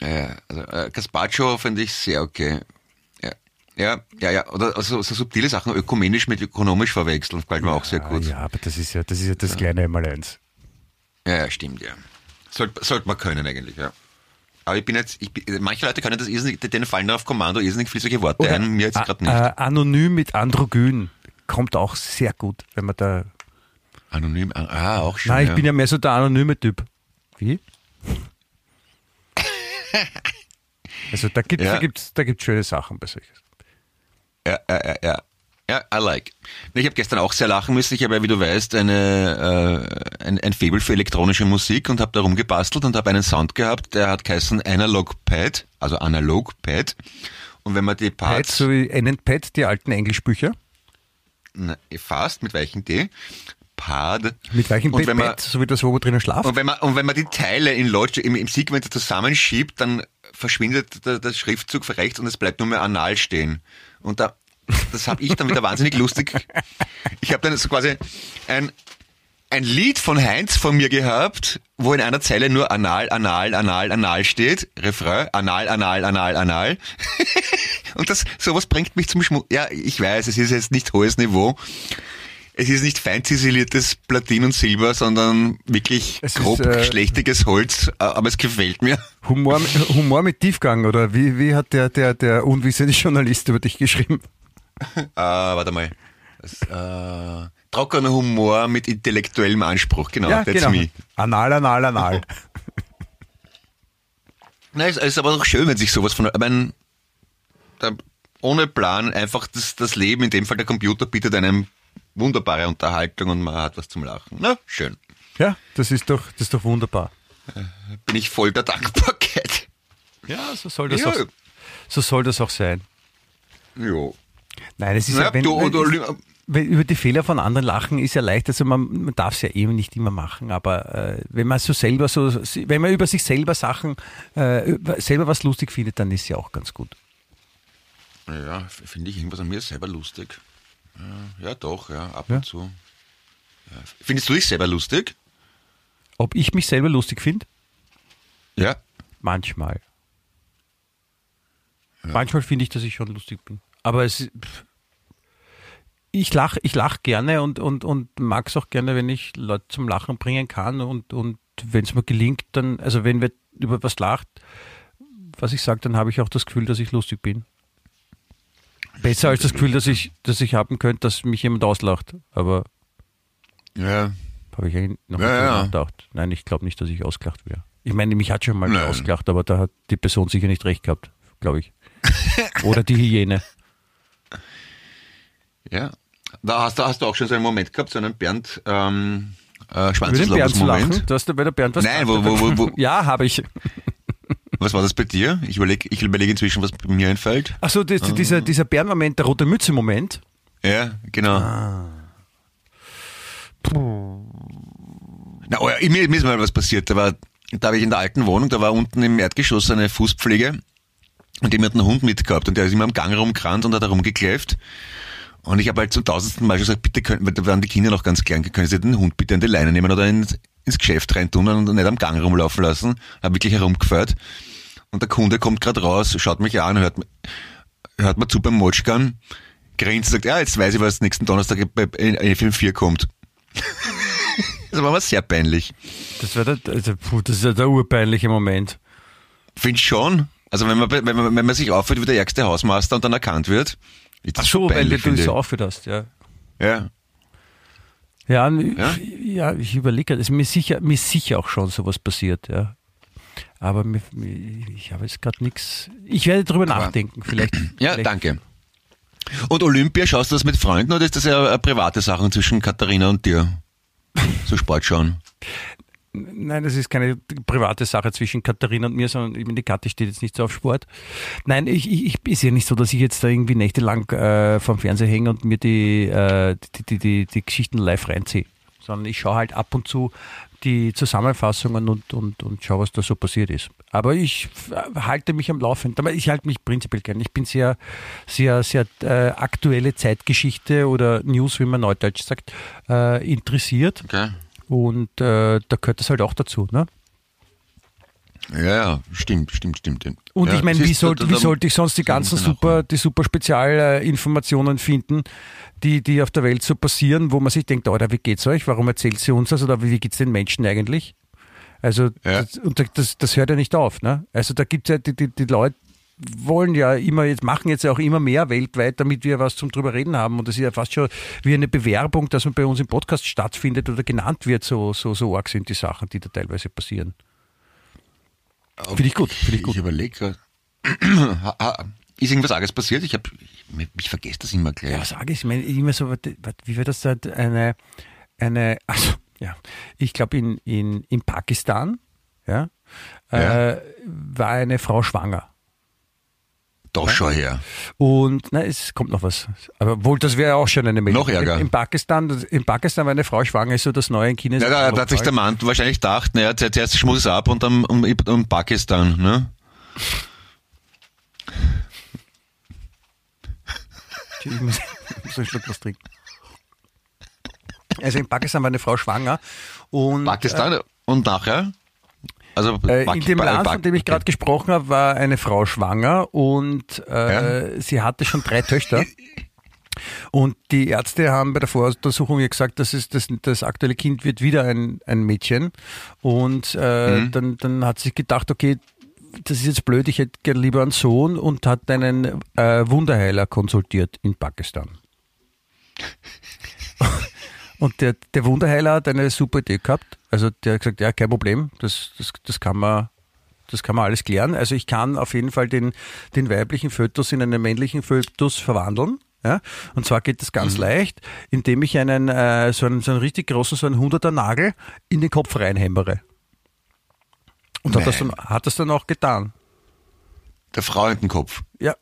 Ja, also äh, Gaspacho finde ich sehr okay. Ja. Ja, ja, ja. Oder also, so subtile Sachen ökumenisch mit ökonomisch verwechseln, gefällt mir auch sehr gut. Ja, aber das ist ja, das ist ja das kleine Einmaleins. Ja, ja, stimmt, ja. Sollte sollte man können eigentlich, ja. Aber ich bin jetzt, ich bin, manche Leute können das irrsinnig, denen fallen da auf Kommando irrsinnig viele solche Worte ein, mir jetzt gerade nicht. Äh, anonym mit Androgyn kommt auch sehr gut, wenn man da. Anonym, ah, auch schon. Nein, ich ja. bin ja mehr so der anonyme Typ. Wie? Also da gibt es Ja. da gibt's, da gibt's schöne Sachen bei solchen. Ja, ja, ja, ja. I like. Ich habe gestern auch sehr lachen müssen. Ich habe ja, wie du weißt, eine, äh, ein, ein Faible für elektronische Musik und habe da rumgebastelt und habe einen Sound gehabt, der hat geheißen Analog Pad, also Analog Pad. Und wenn man die Pad, Parts so wie Pad, die alten Englischbücher. Fast mit weichem D, Pad. Mit welchem und wenn man, Bett, so wie das, wo man drinnen schlaft. und wenn man, und wenn man die Teile in Logic, im, im Segment zusammenschiebt, dann verschwindet der, der Schriftzug rechts und es bleibt nur mehr anal stehen. Und da, das habe ich dann wieder wahnsinnig lustig. Ich habe dann so quasi ein, ein Lied von Heinz von mir gehabt, wo in einer Zeile nur anal, anal, anal, anal steht. Refrain, anal, anal, anal, anal. und das, sowas bringt mich zum Schmu. Ja, ich weiß, es ist jetzt nicht hohes Niveau. Es ist nicht fein ziseliertes Platin und Silber, sondern wirklich Es grob ist, äh, schlechtiges Holz, aber es gefällt mir. Humor, Humor mit Tiefgang, oder wie, wie hat der, der, der unwissende Journalist über dich geschrieben? Äh, warte mal. Das, äh, trockener Humor mit intellektuellem Anspruch, genau, that's me. Anal, anal, anal. Na, es ist aber doch schön, wenn sich sowas von, ich mein, da, ohne Plan einfach das, das Leben, in dem Fall der Computer bietet einem wunderbare Unterhaltung und man hat was zum Lachen. Na, schön. Ja, das ist doch, das ist doch wunderbar. Bin ich voll der Dankbarkeit. Ja, so soll das, Ja. auch, so soll das auch sein. Jo. Nein, es ist ja, wenn, du, du, über die Fehler von anderen lachen ist ja leicht, also man, man darf es ja eben nicht immer machen, aber äh, wenn man so selber so, wenn man über sich selber Sachen, äh, selber was lustig findet, dann ist ja auch ganz gut. ja, finde ich irgendwas an mir selber lustig. Ja, ja doch, ja, ab Ja. und zu. Ja. Findest du dich selber lustig? Ob ich mich selber lustig finde? Ja. Manchmal. Manchmal finde ich, dass ich schon lustig bin. Aber es, pff, ich lache ich lach gerne und, und, und mag es auch gerne, wenn ich Leute zum Lachen bringen kann. Und, und wenn es mir gelingt, dann, also wenn wer über was lacht, was ich sage, dann habe ich auch das Gefühl, dass ich lustig bin. Besser als das Gefühl, dass ich, dass ich haben könnte, dass mich jemand auslacht. Aber Ja. habe ich eigentlich noch Ja, ja. nachgedacht. Nein, ich glaube nicht, dass ich ausgelacht wäre. Ich meine, mich hat schon mal Nein. ausgelacht, aber da hat die Person sicher nicht recht gehabt, glaube ich. Oder die Hyäne. Ja. Da hast, du- hast du auch schon so einen Moment gehabt, so einen Bernd ähm, äh, lachen. Du hast bei der Bernd was Nein, wo- wo- wo- wo- Ja, habe ich. Was war das bei dir? Ich überlege ich überleg inzwischen, was mir einfällt. Achso, dieser, dieser Bärenmoment, der rote Mütze-Moment. Ja, genau. Ah. Na, oh ja, mir, mir ist mal was passiert. Da, war, da habe ich in der alten Wohnung, da war unten im Erdgeschoss eine Fußpflege und dem hat einen Hund mitgehabt und der ist immer am Gang rumgerannt und hat da rumgekläfft. Und ich habe halt zum tausendsten Mal schon gesagt, bitte können, weil da waren die Kinder noch ganz klein, können Sie den Hund bitte an die Leine nehmen oder ins, ins Geschäft reintun und nicht am Gang rumlaufen lassen. Habe wirklich herumgeführt. Und der Kunde kommt gerade raus, schaut mich an, hört, hört mir zu beim Motschkan, grinst und sagt, ja, jetzt weiß ich, was nächsten Donnerstag bei in FM4 kommt. das war mir sehr peinlich. Das, war der, also, puh, das ist ja der urpeinliche Moment. Find schon. Also wenn man, wenn man, wenn man sich aufführt wie der ärgste Hausmeister und dann erkannt wird, das Ach so, weil du finde so ich. aufgehört hast, ja. Ja. Ja, Ja? ja? ich überlege, es ist mir sicher, mir ist sicher auch schon sowas passiert, ja. Aber mir, ich habe jetzt gerade nichts. Ich werde drüber Aber- nachdenken, vielleicht. Ja, vielleicht. danke. Und Olympia, schaust du das mit Freunden oder ist das ja eine private Sache zwischen Katharina und dir? So Sport schauen. Nein, das ist keine private Sache zwischen Katharina und mir, sondern ich meine, die Kathi steht jetzt nicht so auf Sport. Nein, ich, ich, ich ist ja nicht so, dass ich jetzt da irgendwie nächtelang äh, vom Fernseher hänge und mir die, äh, die, die, die, die Geschichten live reinziehe. Sondern ich schaue halt ab und zu die Zusammenfassungen und, und, und schaue, was da so passiert ist. Aber ich äh, halte mich am. Aber ich halte mich prinzipiell gern. Ich bin sehr, sehr, sehr äh, aktuelle Zeitgeschichte oder News, wie man neudeutsch sagt, äh, interessiert. Okay. Und äh, da gehört das halt auch dazu. Ne? Ja, ja, stimmt, stimmt, stimmt. Und ja, ich meine, wie, du, soll, da- wie sollte ich sonst die ganzen super, die super Spezialinformationen finden, die, die auf der Welt so passieren, wo man sich denkt, Alter, wie geht's euch? Warum erzählt sie uns das? Oder wie geht's den Menschen eigentlich? Also, Ja. das, und das, das hört ja nicht auf. Ne? Also da gibt's ja, die, die, die Leute wollen ja immer, jetzt machen jetzt auch immer mehr weltweit, damit wir was zum drüber reden haben. Und das ist ja fast schon wie eine Bewerbung, dass man bei uns im Podcast stattfindet oder genannt wird. So, so, so arg sind die Sachen, die da teilweise passieren. Finde ich gut, finde ich gut. Ich überlege. Ist irgendwas Arges passiert? Ich, hab, ich, ich vergesse das immer gleich. Ja, was sage ich? Ich meine, immer so, wie wird das da? Eine, eine, also, ja, ich glaube in, in, in Pakistan, ja, Ja. Äh, war eine Frau schwanger. Doch, schau her. Und na, es kommt noch was. Aber wohl, das wäre auch schon eine Meldung. Noch ärger. In, in, Pakistan, in Pakistan war eine Frau schwanger, ist so das neue in China. Ja, da, da hat sich der Mann wahrscheinlich gedacht, naja, zuerst schmutz es ab und dann um, um Pakistan, ne? Ich muss, ich muss einen Schluck was trinken. Also in Pakistan war eine Frau schwanger und Pakistan und nachher? Also Äh, in dem Land, von dem ich gerade gesprochen habe, war eine Frau schwanger und äh, sie hatte schon drei Töchter. Und die Ärzte haben bei der Voruntersuchung ja gesagt, dass es das, das aktuelle Kind wird wieder ein, ein Mädchen. Und äh, Mhm. dann, dann hat sie sich gedacht, okay, das ist jetzt blöd, ich hätte gerne lieber einen Sohn und hat einen äh, Wunderheiler konsultiert in Pakistan. Und der, der Wunderheiler hat eine super Idee gehabt. Also der hat gesagt, ja, kein Problem, das, das, das kann man. Das kann man alles klären. Also ich kann auf jeden Fall den, den weiblichen Fötus in einen männlichen Fötus verwandeln. Ja? Und zwar geht das Mhm. ganz leicht, indem ich einen, äh, so einen, so einen richtig großen, so einen 100er Nagel in den Kopf reinhämmere. Und hat das, dann, hat das dann auch getan. Der Frau in den Kopf. Ja.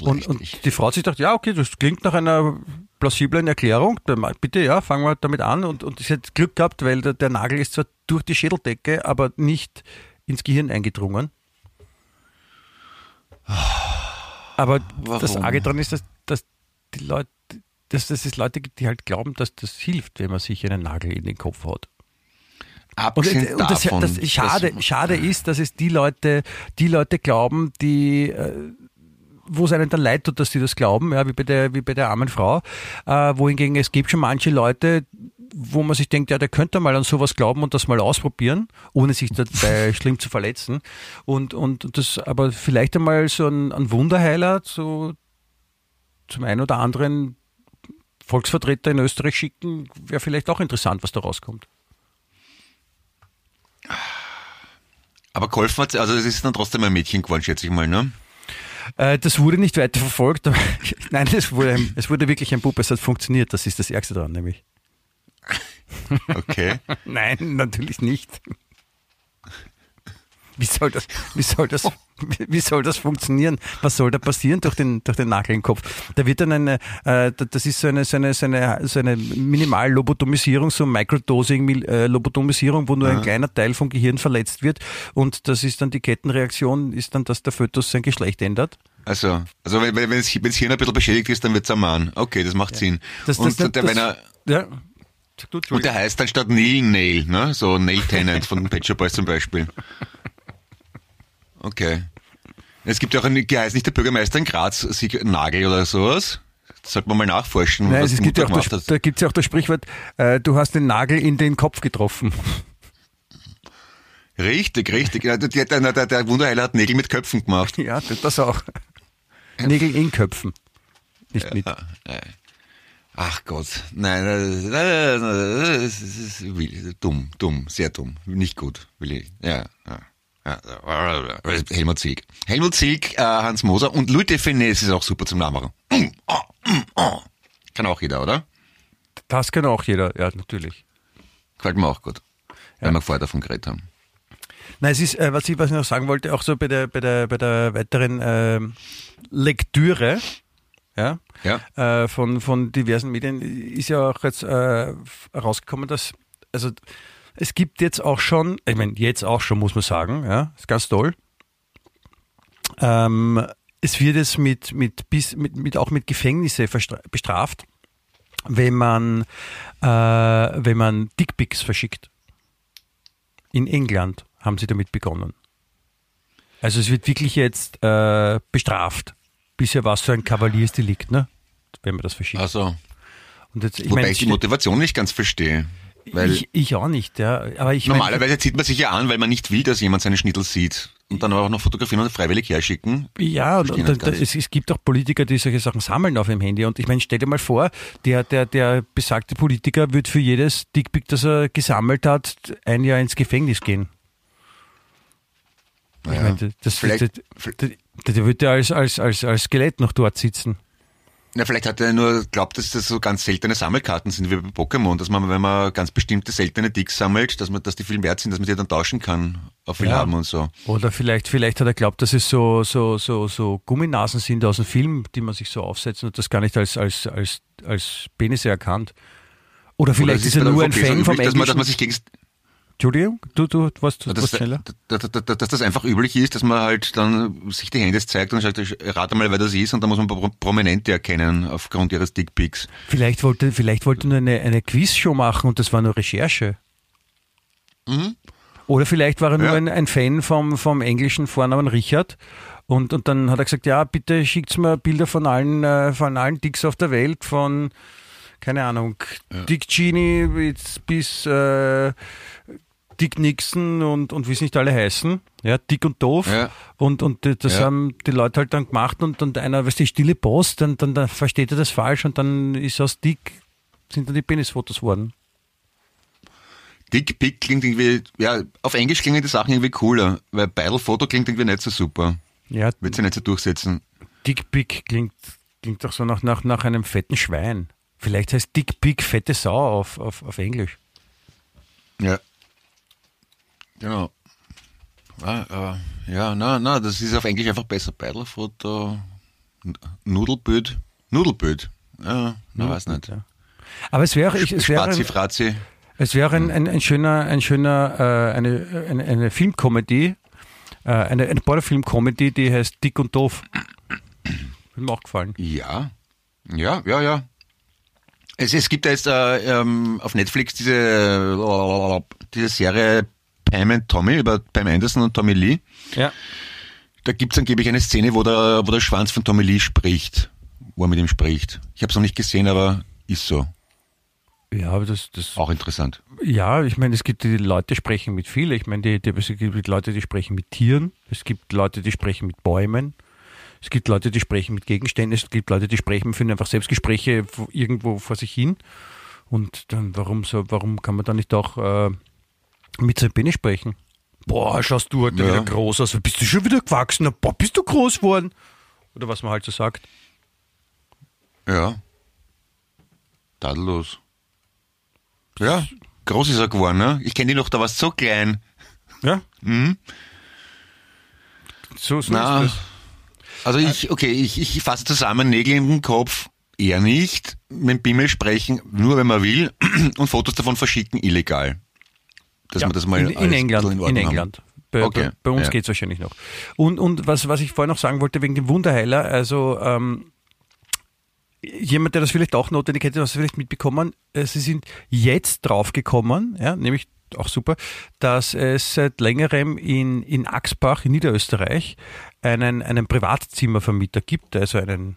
Und, und die Frau hat sich gedacht, ja, okay, das klingt nach einer plausiblen Erklärung. Bitte, ja, fangen wir damit an. Und, und sie hat Glück gehabt, weil der, der Nagel ist zwar durch die Schädeldecke, aber nicht ins Gehirn eingedrungen. Aber das Warum? Arge daran ist, dass, dass die Leute, dass, dass es Leute gibt, die halt glauben, dass das hilft, wenn man sich einen Nagel in den Kopf haut. Und, Abgesehen und das, davon, das schade, dass- schade ist, dass es die Leute, die Leute glauben, die äh, wo es einem dann leid tut, dass die das glauben, ja, wie bei der, wie bei der armen Frau. Äh, wohingegen es gibt schon manche Leute, wo man sich denkt, ja, der könnte mal an sowas glauben und das mal ausprobieren, ohne sich dabei schlimm zu verletzen. Und, und das, aber vielleicht einmal so ein, ein Wunderheiler so zum einen oder anderen Volksvertreter in Österreich schicken, wäre vielleicht auch interessant, was da rauskommt. Aber geholfen hat also es ist dann trotzdem ein Mädchen geworden, schätze ich mal, ne? Äh, das wurde nicht weiter verfolgt. Nein, es wurde, es wurde wirklich ein Bub, es hat funktioniert. Das ist das Ärgste daran, nämlich. Okay. Nein, natürlich nicht. Wie soll das, wie soll das, wie soll das funktionieren? Was soll da passieren durch den, durch den Nagel im Kopf? Da wird dann eine, äh, das ist so eine, so eine, so eine, so eine Minimal-Lobotomisierung, so Microdosing-Lobotomisierung, wo nur ein kleiner Teil vom Gehirn verletzt wird. Und das ist dann die Kettenreaktion, ist dann, dass der Fötus sein Geschlecht ändert. Also, also wenn, wenn, wenn das Hirn ein bisschen beschädigt ist, dann wird's ein Mann. Okay, das macht Sinn. Das, und, das, das, der, wenn er, ja. Und der heißt dann statt Neil Nail, ne? So Nail Tennant von den Pet Shop Boys zum Beispiel. Okay. Es gibt ja auch einen, heißt nicht der Bürgermeister in Graz, Sieg Nagel oder sowas. Das sollte man mal nachforschen, Nein, was es gibt ja auch das, da gibt es ja auch das Sprichwort, äh, du hast den Nagel in den Kopf getroffen. Richtig, richtig. Ja, der, der, der, der Wunderheiler hat Nägel mit Köpfen gemacht. ja, das auch. Nägel in Köpfen. Nicht mit. Ach Gott, nein, das, ist dumm, dumm, sehr dumm, nicht gut, will ich, ja, ja. Ja. Helmut Zilk. Helmut Zilk, äh, Hans Moser und Louis Defines ist auch super zum Namen. Kann auch jeder, oder? Das kann auch jeder, ja, natürlich. Gefällt mir auch gut, weil wir vorher davon geredet haben. Nein, es ist, äh, was ich, was ich noch sagen wollte, auch so bei der, bei der, bei der weiteren ähm, Lektüre, ja, Ja. äh, von, von diversen Medien ist ja auch jetzt äh, rausgekommen, dass, also es gibt jetzt auch schon, ich meine, jetzt auch schon, muss man sagen, ja, ist ganz toll. Ähm, es wird jetzt mit, mit, bis, mit, mit, auch mit Gefängnisse bestraft, wenn man, äh, wenn man Dickpics verschickt. In England haben sie damit begonnen. Also es wird wirklich jetzt äh, bestraft. Bisher war es so ein Kavaliersdelikt, ne? Wenn man das verschickt. Also, Und jetzt, ich wobei meine, ich die Motivation nicht ganz verstehe. Ich, ich auch nicht, ja. Aber ich normalerweise zieht man sich ja an, weil man nicht will, dass jemand seine Schnittel sieht. Und dann auch noch fotografieren und freiwillig herschicken. Ja, und, und es, es gibt auch Politiker, die solche Sachen sammeln auf ihrem Handy. Und ich meine, stell dir mal vor, der, der, der besagte Politiker wird für jedes Dickpick, das er gesammelt hat, ein Jahr ins Gefängnis gehen. Ich Naja, meine, das, das, das, der, der wird ja als, als, als, als Skelett noch dort sitzen. Na, vielleicht hat er nur glaubt, dass das so ganz seltene Sammelkarten sind wie bei Pokémon, dass man, wenn man ganz bestimmte seltene Dicks sammelt, dass man, dass die viel wert sind, dass man die dann tauschen kann auf viel Ja. haben und so. Oder vielleicht, vielleicht hat er glaubt, dass es so, so, so, so Gumminasen sind aus dem Film, die man sich so aufsetzt und das gar nicht als, als, als, als Penisse erkannt. Oder vielleicht Oder es ist er nur ein Fan vom üblich, dass man, dass man Englischen. sich gegen, Entschuldigung, du, du warst, warst schneller. dass, dass, dass, das einfach üblich ist, dass man halt dann sich die Hände zeigt und sagt, rate mal, wer das ist, und dann muss man Pro- Prominente erkennen aufgrund ihres Dickpics. Vielleicht wollte, vielleicht wollte nur eine, eine Quizshow machen und das war nur Recherche. Oder vielleicht war er nur Ja. ein, ein Fan vom, vom englischen Vornamen Richard. Und, und dann hat er gesagt, ja, bitte schickt mir Bilder von allen, äh, von allen Dicks auf der Welt, von, keine Ahnung, Dick Cheney bis, bis äh, Dick Nixon und, und wie es nicht alle heißen. Ja, Dick und Doof. Ja. Und, und das Ja. haben die Leute halt dann gemacht und, und einer, weißt du, die stille Post, dann, dann, dann versteht er das falsch und dann ist aus Dick, sind dann die Penisfotos worden. Dickpic klingt irgendwie, ja, auf Englisch klingen die Sachen irgendwie cooler, weil Beidel-Foto klingt irgendwie nicht so super. Ja, Wird sich nicht so durchsetzen. Dickpick klingt klingt doch so nach, nach, nach einem fetten Schwein. Vielleicht heißt Dick Pig fette Sau auf, auf, auf Englisch. Ja. Genau. Ah, äh, ja, na, na, das ist auf Englisch einfach besser. Battlefoot, uh, Nudelböd. Nudelböd. Ja, na, weiß nicht. Ja. Aber es wäre, es wäre Spazi, Frazi. Es wäre ein, ein, ein schöner, ein schöner, äh, eine, eine, eine Filmkomödie, äh, eine, eine Borderfilm-Comedy, die heißt Dick und Doof. Hat mir auch gefallen. Ja, ja, ja, ja. Es, es gibt ja jetzt äh, ähm, auf Netflix diese, äh, diese Serie Pam and Tommy über Pam Anderson und Tommy Lee. Ja. Da gibt es angeblich eine Szene, wo der, wo der Schwanz von Tommy Lee spricht, wo er mit ihm spricht. Ich habe es noch nicht gesehen, aber ist so. Ja, aber das, das. Auch interessant. Ja, ich meine, es gibt die Leute, die sprechen mit viel. Ich meine, die, die, es gibt Leute, die sprechen mit Tieren. Es gibt Leute, die sprechen mit Bäumen. Es gibt Leute, die sprechen mit Gegenständen. Es gibt Leute, die sprechen, führen einfach Selbstgespräche irgendwo vor sich hin. Und dann, warum so, warum kann man da nicht auch äh, mit Sabine sprechen? Boah, schaust du heute Ja. wieder groß aus. Bist du schon wieder gewachsen? Boah, bist du groß geworden? Oder was man halt so sagt. Ja. Tadellos. Ja, groß ist er geworden, ne? Ich kenne ihn noch, da warst du so klein. Ja? Mhm. So, so Na, ist das. Also ich, okay, ich, ich fasse zusammen, Nägel in den Kopf, eher nicht. Mit Bimmel sprechen, nur wenn man will. Und Fotos davon verschicken, illegal. Dass Ja, man das mal in, in England. In, haben. England. Bei, Okay, bei, bei uns ja. geht's wahrscheinlich noch. Und, und was, was ich vorher noch sagen wollte wegen dem Wunderheiler, also ähm, jemand, der das vielleicht auch notwendig hätte, was vielleicht mitbekommen, äh, sie sind jetzt draufgekommen, ja, nämlich auch super, dass es seit längerem in, in Axbach in Niederösterreich einen, einen Privatzimmervermieter gibt, also einen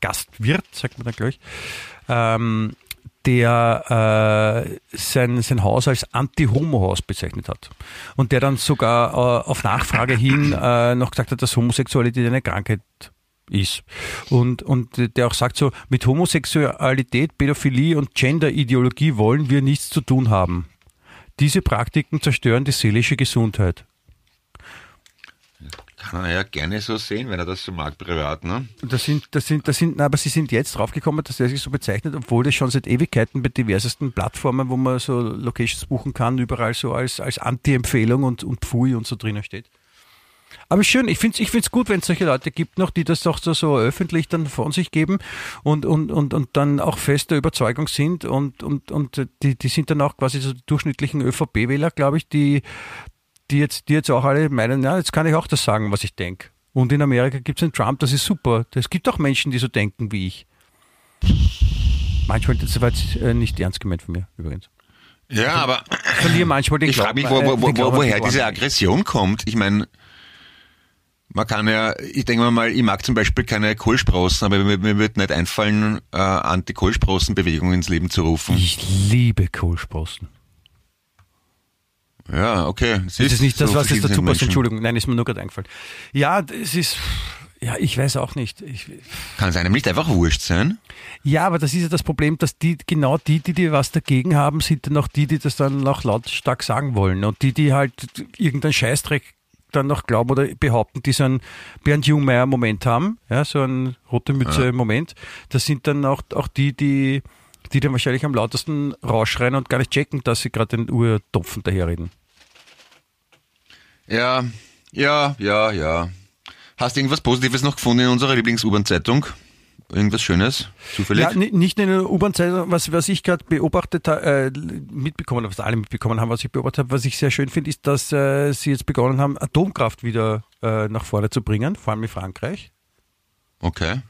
Gastwirt, sagt man dann gleich, ähm, der äh, sein, sein Haus als Anti-Homo-Haus bezeichnet hat. Und der dann sogar äh, auf Nachfrage hin äh, noch gesagt hat, dass Homosexualität eine Krankheit ist. Und, und der auch sagt so, mit Homosexualität, Pädophilie und Gender-Ideologie wollen wir nichts zu tun haben. Diese Praktiken zerstören die seelische Gesundheit. Kann er ja gerne so sehen, wenn er das so mag, privat, ne? Das sind, das sind, das sind, na, aber sie sind jetzt draufgekommen, dass der sich so bezeichnet, obwohl das schon seit Ewigkeiten bei diversesten Plattformen, wo man so Locations buchen kann, überall so als, als Anti-Empfehlung und, und Pfui und so drinnen steht. Aber schön, ich finde es ich find's gut, wenn es solche Leute gibt noch, die das doch so, so öffentlich dann von sich geben und, und, und, und dann auch fester Überzeugung sind und, und, und die, die sind dann auch quasi so die durchschnittlichen ÖVP-Wähler, glaube ich, die, die, jetzt, die jetzt auch alle meinen, ja, jetzt kann ich auch das sagen, was ich denke. Und in Amerika gibt es einen Trump, das ist super. Es gibt auch Menschen, die so denken wie ich. Manchmal, das war jetzt äh, nicht ernst gemeint von mir, übrigens. Ja, aber Ich verliere manchmal den ich frage mich, wo, Glauben, wo, äh, wo, Glauben wo, die woher diese. Aggression kommt. Ich meine, man kann ja, ich denke mal, ich mag zum Beispiel keine Kohlsprossen, aber mir, mir wird nicht einfallen, äh, Anti-Kohlsprossen-Bewegung ins Leben zu rufen. Ich liebe Kohlsprossen. Ja, okay. Das ist nicht das, so was jetzt verschieden dazu passt. Entschuldigung, nein, ist mir nur gerade eingefallen. Ja, es ist, ja, ich weiß auch nicht. Ich, Kann es einem nicht einfach wurscht sein? ja, aber das ist ja das Problem, dass die, genau die, die, die was dagegen haben, sind dann auch die, die das dann auch lautstark sagen wollen. Und die, die halt irgendeinen Scheißdreck dann noch glauben oder behaupten, die so einen Bernd Jungmeier-Moment haben, ja, so einen rote Mütze-Moment, das sind dann auch, auch die, die, die dann wahrscheinlich am lautesten rausschreien und gar nicht checken, dass sie gerade den Urtopfen daherreden. Ja, ja, ja, ja. Hast du irgendwas Positives noch gefunden in unserer Lieblings-U-Bahn-Zeitung? Irgendwas Schönes? Zufällig? Ja, ni- nicht in der U-Bahn-Zeitung, was, was ich gerade beobachtet äh, mitbekommen habe, was alle mitbekommen haben, was ich beobachtet habe, was ich sehr schön finde, ist, dass äh, sie jetzt begonnen haben, Atomkraft wieder äh, nach vorne zu bringen, vor allem in Frankreich. Okay.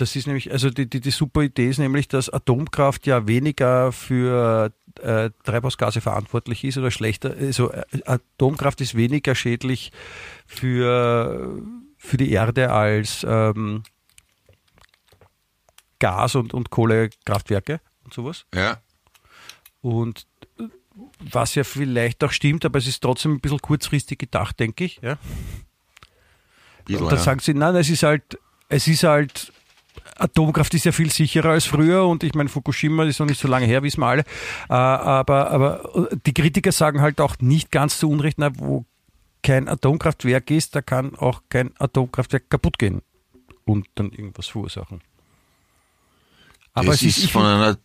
Das ist nämlich, also die, die, die super Idee ist nämlich, dass Atomkraft ja weniger für äh, Treibhausgase verantwortlich ist oder schlechter. Also äh, Atomkraft ist weniger schädlich für, für die Erde als ähm, Gas- und, und Kohlekraftwerke und sowas. Ja. Und was ja vielleicht auch stimmt, aber es ist trotzdem ein bisschen kurzfristig gedacht, denke ich. Ja? Bisschen, Und dann ja. sagen sie, nein, es ist halt, es ist halt, Atomkraft ist ja viel sicherer als früher und ich meine, Fukushima ist noch nicht so lange her, wissen wir alle. Äh, aber, aber die Kritiker sagen halt auch nicht ganz zu Unrecht, na, wo kein Atomkraftwerk ist, da kann auch kein Atomkraftwerk kaputt gehen. und dann irgendwas verursachen. Aber Aber es ist, ist von einer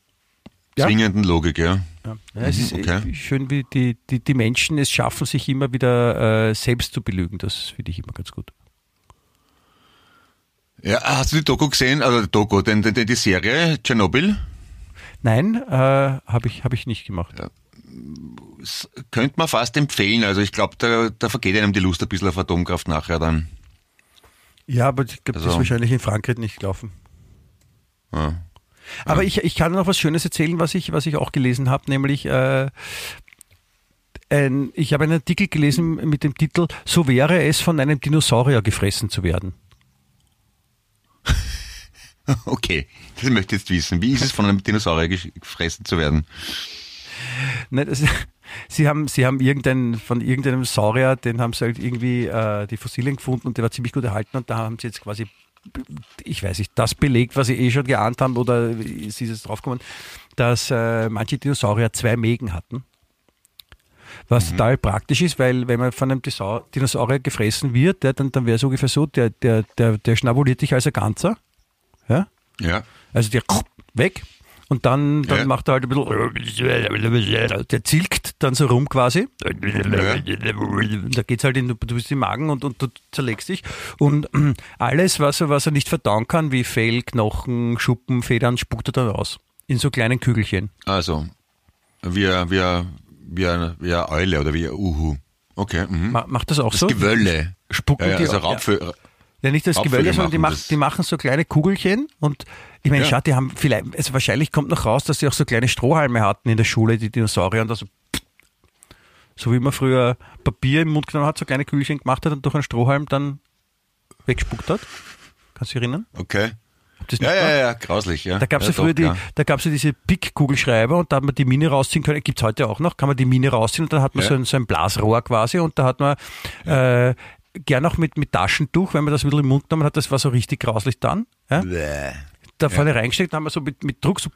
Ja. zwingenden Logik, ja. ja, ja, es Mhm, ist okay. äh, schön, wie die, die, die Menschen es schaffen, sich immer wieder äh, selbst zu belügen. Das finde ich immer ganz gut. Ja, hast du die Doku gesehen, also die Doku, den, den, den, die Serie Tschernobyl? Nein, äh, habe ich, hab ich nicht gemacht. Das könnte man fast empfehlen. Also ich glaube, da, da vergeht einem die Lust ein bisschen auf Atomkraft nachher dann. Ja, aber ich glaube, das ist Also- wahrscheinlich in Frankreich nicht gelaufen. Ja. Aber ich, ich kann noch was Schönes erzählen, was ich, was ich auch gelesen habe, nämlich äh, ein, ich habe einen Artikel gelesen mit dem Titel So wäre es, von einem Dinosaurier gefressen zu werden. Okay, das möchte ich jetzt wissen. Wie ist es, von einem Dinosaurier gefressen zu werden? Ne, das, sie haben, sie haben irgendeinen, von irgendeinem Saurier, den haben sie halt irgendwie äh, die Fossilien gefunden und der war ziemlich gut erhalten und da haben sie jetzt quasi, ich weiß nicht, das belegt, was sie eh schon geahnt haben oder sie ist es draufgekommen, dass äh, manche Dinosaurier zwei Mägen hatten. Was total praktisch ist, weil wenn man von einem Dinosaurier gefressen wird, ja, dann, dann wäre es ungefähr so, der, der, der, der schnabuliert dich als ein Ganzer. Ja? Ja. Also der weg und dann, dann Ja. macht er halt ein bisschen, der zilkt dann so rum quasi. Da geht's halt in, du bist im Magen und, und du zerlegst dich. Und alles, was er, was er nicht verdauen kann, wie Fell, Knochen, Schuppen, Federn, spuckt er dann aus. In so kleinen Kügelchen. Also, wie, ein- wie, ein- wie, eine, wie eine Eule oder wie ein Uhu. Okay. Mhm. Ma, macht das auch Das so? Gewölle. Spucken Ja, ja, die also auch- Raubvögel. Ja, nicht das Gewölle, sondern die, das. die machen so kleine Kugelchen und ich meine, Ja. schau, die haben vielleicht, also wahrscheinlich kommt noch raus, dass sie auch so kleine Strohhalme hatten in der Schule, die Dinosaurier und also so wie man früher Papier im Mund genommen hat, so kleine Kügelchen gemacht hat und durch einen Strohhalm dann weggespuckt hat. Kannst du dich erinnern? Okay. Ja, ja, ja, grauslich, ja. Da gab es ja, ja, früher doch, die, ja. da gab es ja diese Pick-Kugelschreiber und da hat man die Mine rausziehen können. Gibt es heute auch noch, kann man die Mine rausziehen und dann hat man so, ein, so ein Blasrohr quasi und da hat man äh, gern auch mit, mit Taschentuch, wenn man das ein bisschen im Mund genommen hat, das war so richtig grauslich dann. Ja? Bäh. da vorne reingesteckt, haben wir so mit, mit Druck so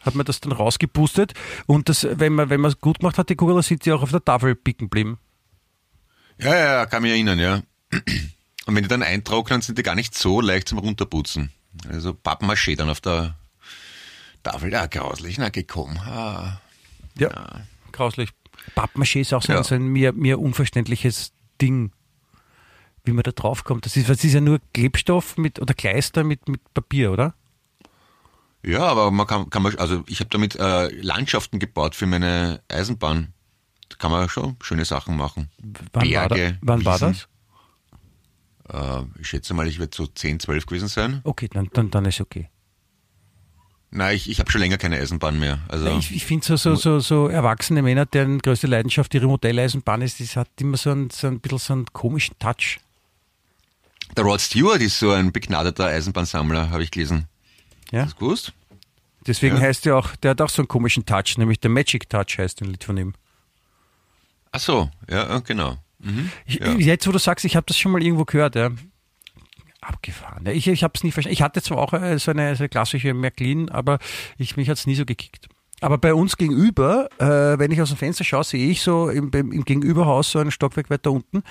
hat man das dann rausgepustet und das, wenn man wenn man es gut gemacht hat, die Kugel, dann sind sie auch auf der Tafel picken geblieben. Ja, ja, ja, kann mich erinnern, ja. Und wenn die dann eintrocknen, sind die gar nicht so leicht zum Runterputzen. Also Pappmaché dann auf der Tafel. Ja, grauslich, na, gekommen. Ah. Ja, grauslich. Pappmaché ist auch so, Ja. so ein mir, mir unverständliches Ding, wie man da drauf kommt. Das ist, das ist ja nur Klebstoff mit oder Kleister mit, mit Papier, oder? Ja, aber man kann, kann man, also ich habe damit äh, Landschaften gebaut für meine Eisenbahn. Da kann man schon schöne Sachen machen. Wann war, da, Berge, wann war das? Äh, ich schätze mal, ich werde so 10, 12 gewesen sein. Okay, dann, dann, dann ist okay. Nein, ich, ich habe schon länger keine Eisenbahn mehr. Also Ich, ich finde so, so, so, so erwachsene Männer, deren größte Leidenschaft ihre Modelleisenbahn ist, das hat immer so einen, so ein bisschen so einen komischen Touch. Der Rod Stewart ist so ein begnadeter Eisenbahnsammler, habe ich gelesen. Ja? Hast du gewusst? Deswegen Ja. heißt er auch, der hat auch so einen komischen Touch, nämlich der Magic Touch heißt ein Lied von ihm. Ach so, ja, äh, genau. Mhm. Ich, Ja. Jetzt, wo du sagst, ich habe das schon mal irgendwo gehört, ja. Abgefahren. Ja. Ich, ich habe es nie verstanden. Ich hatte zwar auch äh, so eine, so eine klassische Märklin, aber ich, mich hat es nie so gekickt. Aber bei uns gegenüber, äh, wenn ich aus dem Fenster schaue, sehe ich so im, im Gegenüberhaus, so ein Stockwerk weiter unten,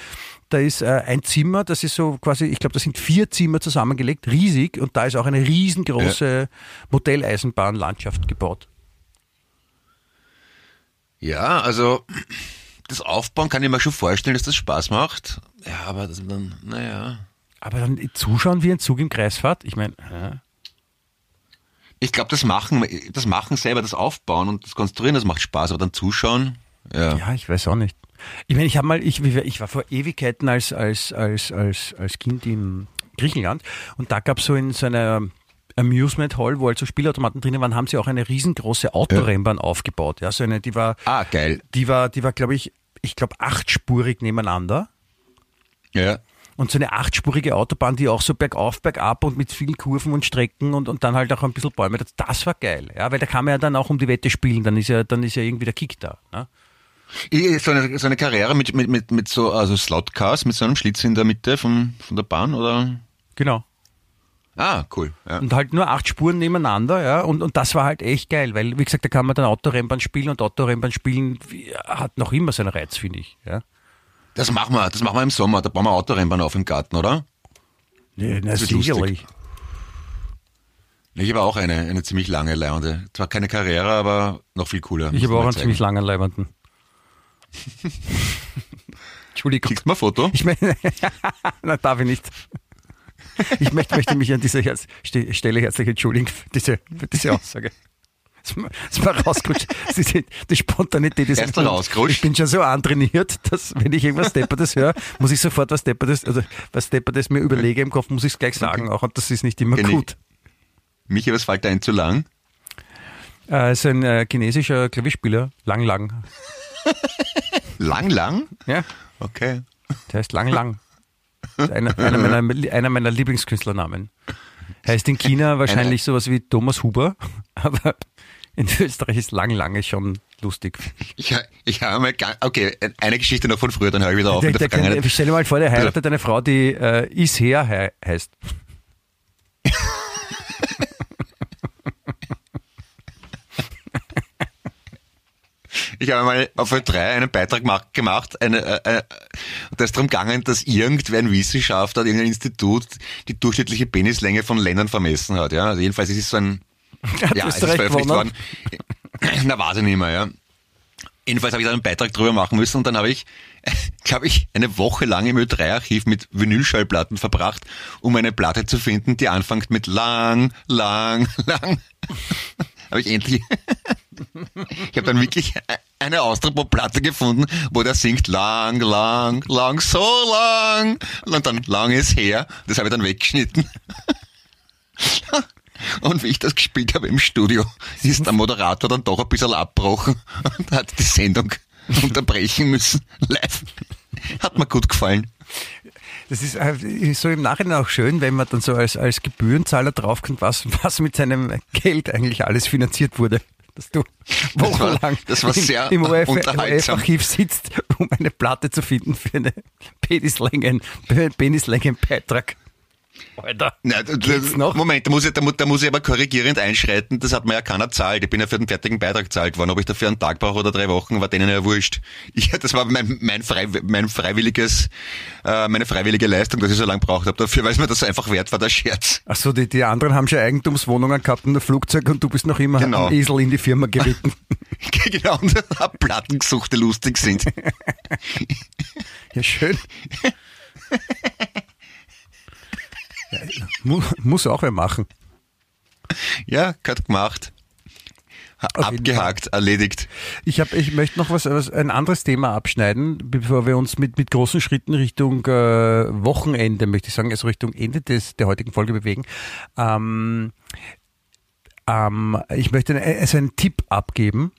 da ist äh, ein Zimmer, das ist so quasi, ich glaube, das sind vier Zimmer zusammengelegt, riesig, und da ist auch eine riesengroße Modelleisenbahnlandschaft gebaut. Ja, also das Aufbauen kann ich mir schon vorstellen, dass das Spaß macht. Ja, aber das dann, naja. Aber dann zuschauen wie ein Zug im Kreisfahrt, ich meine, ja. Ich glaube, das Machen, das Machen selber, das Aufbauen und das Konstruieren, das macht Spaß, aber dann zuschauen, ja. Ja, ich weiß auch nicht. Ich meine, ich habe mal, ich, ich war vor Ewigkeiten als, als, als, als, als Kind in Griechenland und da gab es so in so einer Amusement Hall, wo halt so Spielautomaten drinnen waren, haben sie auch eine riesengroße Autorennbahn aufgebaut. Ja, so eine, die war, Ah, geil. die war, die war, glaube ich, ich glaube achtspurig nebeneinander. Ja. Und so eine achtspurige Autobahn, die auch so bergauf, bergab und mit vielen Kurven und Strecken und, und dann halt auch ein bisschen Bäume. Das, das war geil, ja, weil da kann man ja dann auch um die Wette spielen, dann ist ja, dann ist ja irgendwie der Kick da. Ne? So eine, so eine Karriere mit, mit, mit, mit so, also Slotcars, mit so einem Schlitz in der Mitte von, von der Bahn, oder? Genau. Ah, cool. Ja. Und halt nur acht Spuren nebeneinander, ja. Und, und das war halt echt geil, weil, wie gesagt, da kann man dann Autorennbahn spielen und Autorennbahn spielen hat noch immer seinen Reiz, finde ich. Ja. Das machen wir, das machen wir im Sommer, da bauen wir Autorennbahn auf im Garten, oder? Ja, na, wird lustig. sicherlich. Ich habe auch eine, eine ziemlich lange Leihende. Zwar keine Karriere, aber noch viel cooler. Ich habe auch einen zeigen. ziemlich langen Leibenden. Entschuldigung. Kriegst du mal ein Foto? Ich meine, na, darf ich nicht. Ich möchte, möchte mich an dieser Herz, Ste- Stelle herzlich entschuldigen für diese, für diese Aussage. Es war rausgerutscht. Sie sind, die Spontanität ist Erst rausgerutscht. Ich bin schon so antrainiert, dass wenn ich irgendwas Deppertes höre, muss ich sofort was Deppertes, also was Deppertes mir überlege im Kopf, muss ich es gleich sagen auch und das ist nicht immer ich. gut. Michi, was fällt ein zu lang? Äh, ist ein äh, chinesischer Klavierspieler, Lang Lang. Lang, lang? Ja, Okay. der heißt Lang Lang. Ist Einer, einer, meiner, einer meiner Lieblingskünstlernamen. Heißt in China wahrscheinlich sowas wie Thomas Huber, aber in Österreich ist Lang Lange schon lustig. Ich, ich habe mal, okay, eine Geschichte noch von früher, dann höre ich wieder auf Der, mit der der kann, Vergangenheit. stell dir mal vor, der heiratet eine Frau, die äh, Isher he heißt. Ich habe mal auf Ö3 einen Beitrag ma- gemacht, eine, äh, äh, da ist darum gegangen, dass irgendwer ein Wissenschaftler, irgendein Institut die durchschnittliche Penislänge von Ländern vermessen hat. Ja? Also jedenfalls ist es so ein, ja, es ist Österreich veröffentlicht worden. Na, weiß ich nicht mehr, ja. Jedenfalls habe ich da einen Beitrag drüber machen müssen und dann habe ich, glaube ich, eine Woche lang im Ö3-Archiv mit Vinylschallplatten verbracht, um eine Platte zu finden, die anfängt mit lang, lang, lang. habe ich endlich, ich habe dann wirklich eine Austropop-Platte gefunden, wo der singt lang, lang, lang, so lang. Und dann lang ist her. Das habe ich dann weggeschnitten. Und wie ich das gespielt habe im Studio, ist der Moderator dann doch ein bisschen abbrochen und hat die Sendung unterbrechen müssen. Live. Hat mir gut gefallen. Das ist äh, so im Nachhinein auch schön, wenn man dann so als, als Gebührenzahler draufkommt, was, was mit seinem Geld eigentlich alles finanziert wurde. Dass du war- wochenlang das war im, sehr im unterhaltsam. ORF-Archiv sitzt, um eine Platte zu finden für einen Penislängen, Penislängenbeitrag. Alter, Na, noch? Moment, da muss, ich, da, da muss ich aber korrigierend einschreiten. Das hat mir ja keiner zahlt. Ich bin ja für den fertigen Beitrag gezahlt worden. Ob ich dafür einen Tag brauche oder drei Wochen, war denen ja wurscht. Ich, das war mein, mein, frei, mein freiwilliges, äh, meine freiwillige Leistung, dass ich so lange braucht habe. Dafür, weil es mir das einfach wert war, der Scherz. Ach so, die, die anderen haben schon Eigentumswohnungen gehabt und ein Flugzeug und du bist noch immer Genau. am Esel in die Firma geritten. genau, und hab Platten gesucht, die lustig sind. Ja, schön. Ja, muss auch wer machen. Ja, gerade gemacht. Auf Abgehakt, erledigt. Ich, hab, ich möchte noch was, was, ein anderes Thema abschneiden, bevor wir uns mit, mit großen Schritten Richtung äh, Wochenende, möchte ich sagen, also Richtung Ende des, der heutigen Folge bewegen. Ähm, ähm, ich möchte also einen Tipp abgeben.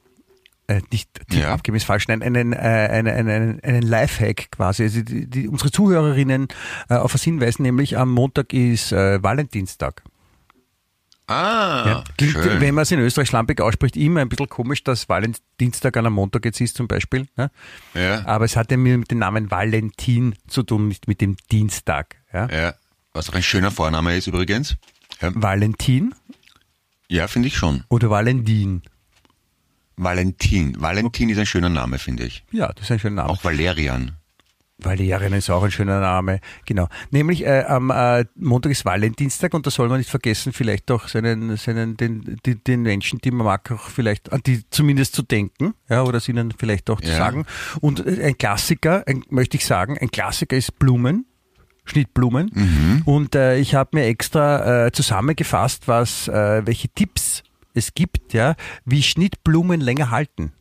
Äh, nicht Ja. ist falsch, nein, einen, äh, einen, einen, einen Lifehack quasi. Also die, die, unsere Zuhörerinnen äh, auf was hinweisen, nämlich am Montag ist äh, Valentinstag. Ah, Ja. Klingt, schön. wenn man es in Österreich schlampig ausspricht, immer ein bisschen komisch, dass Valentinstag an einem Montag jetzt ist zum Beispiel. Ne? Ja, Aber es hat ja mit dem Namen Valentin zu tun, nicht mit dem Dienstag. Ja? ja. Was auch ein schöner Vorname ist übrigens. Ja, Valentin ja finde ich schon. oder Valentin? Valentin. Valentin ist ein schöner Name, finde ich. Ja, das ist ein schöner Name. Auch Valerian. Valerian ist auch ein schöner Name. Genau. Nämlich äh, am äh, Montag ist Valentinstag und da soll man nicht vergessen, vielleicht doch seinen, seinen den, den, den Menschen, die man mag, auch vielleicht an die zumindest zu denken, ja, oder es ihnen vielleicht auch zu Ja. sagen. Und äh, ein Klassiker, ein, möchte ich sagen, ein Klassiker ist Blumen. Schnittblumen. Und äh, ich habe mir extra äh, zusammengefasst, was, äh, welche Tipps es gibt, ja, wie Schnittblumen länger halten.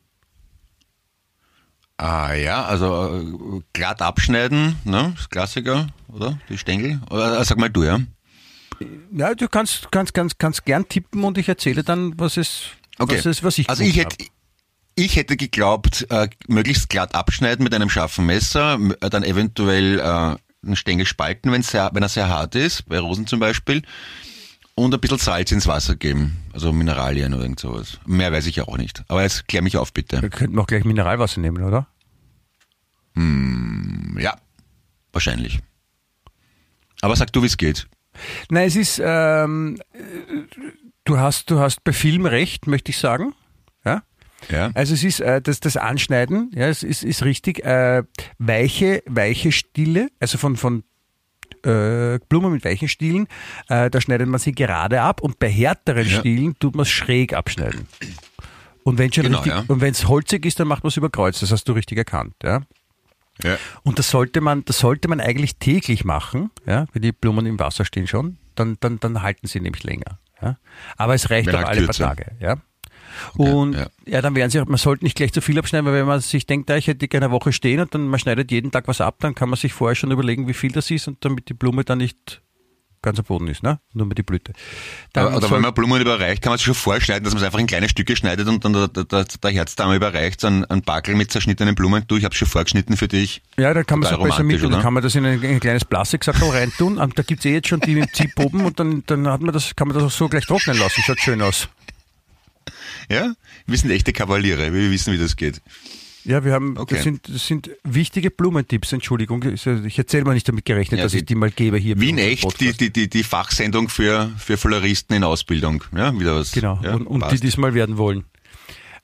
Ah ja, also äh, glatt abschneiden, ne? Das Klassiker, oder? Die Stängel. Oder, äh, sag mal du, ja. Ja, du kannst, kannst, kannst, kannst gern tippen und ich erzähle dann, was es, Okay. was, es, was ich also ich hätte, ich hätte geglaubt, äh, möglichst glatt abschneiden mit einem scharfen Messer, äh, dann eventuell äh, einen Stängel spalten, wenn's sehr, wenn er sehr hart ist, bei Rosen zum Beispiel, und ein bisschen Salz ins Wasser geben, also Mineralien oder irgend sowas. Mehr weiß ich ja auch nicht. Aber jetzt klär mich auf, bitte. Wir könnten auch gleich Mineralwasser nehmen, oder? Ja, wahrscheinlich. Aber sag du, wie es geht. Nein, es ist, ähm, äh, du hast, du hast bei Film recht, möchte ich sagen. Ja? Ja. Also es ist äh, das, das Anschneiden, ja, es ist, ist richtig, äh, weiche, weiche Stille, also von, von äh, Blumen mit weichen Stielen, äh, da schneidet man sie gerade ab und bei härteren Ja. Stielen tut man es schräg abschneiden. Und wenn Genau, ja. es holzig ist, dann macht man es über Kreuz. Das hast du richtig erkannt, ja. Ja. Und das sollte man, das sollte man eigentlich täglich machen, ja, wenn die Blumen im Wasser stehen schon, dann, dann, dann halten sie nämlich länger. Ja. Aber es reicht Wenn auch alle paar. Tage, ja. Und ja. ja. dann werden sie, man sollte nicht gleich zu viel abschneiden, weil wenn man sich denkt, da ich hätte gerne eine Woche stehen und dann man schneidet jeden Tag was ab, dann kann man sich vorher schon überlegen, wie viel das ist und damit die Blume dann nicht ganz am Boden ist, ne? Nur mit die Blüte. Dann Oder, oder wenn man Blumen überreicht, kann man sich schon vorschneiden, dass man es einfach in kleine Stücke schneidet und dann der, der, der Herzdame überreicht, so einen, einen Backel mit zerschnittenen Blumen. Du, ich habe schon vorgeschnitten für dich. Ja, da kann man es auch besser romantisch, mit, dann kann man das in ein, in ein kleines Plastiksackerl reintun. Und da gibt's eh jetzt schon die mit Ziehproben und dann, dann hat man das, kann man das auch so gleich trocknen lassen. Schaut schön aus. Ja? Wir sind echte Kavaliere, wir wissen, wie das geht. Ja, wir haben, Okay. das, sind, das sind wichtige Blumentipps, Entschuldigung. Ich erzähle mal nicht damit gerechnet, Ja, dass die- ich die mal gebe hier. Wien echt, die, die, die, die Fachsendung für, für Floristen in Ausbildung. Ja, wieder was. Genau, Ja, und, und die diesmal werden wollen.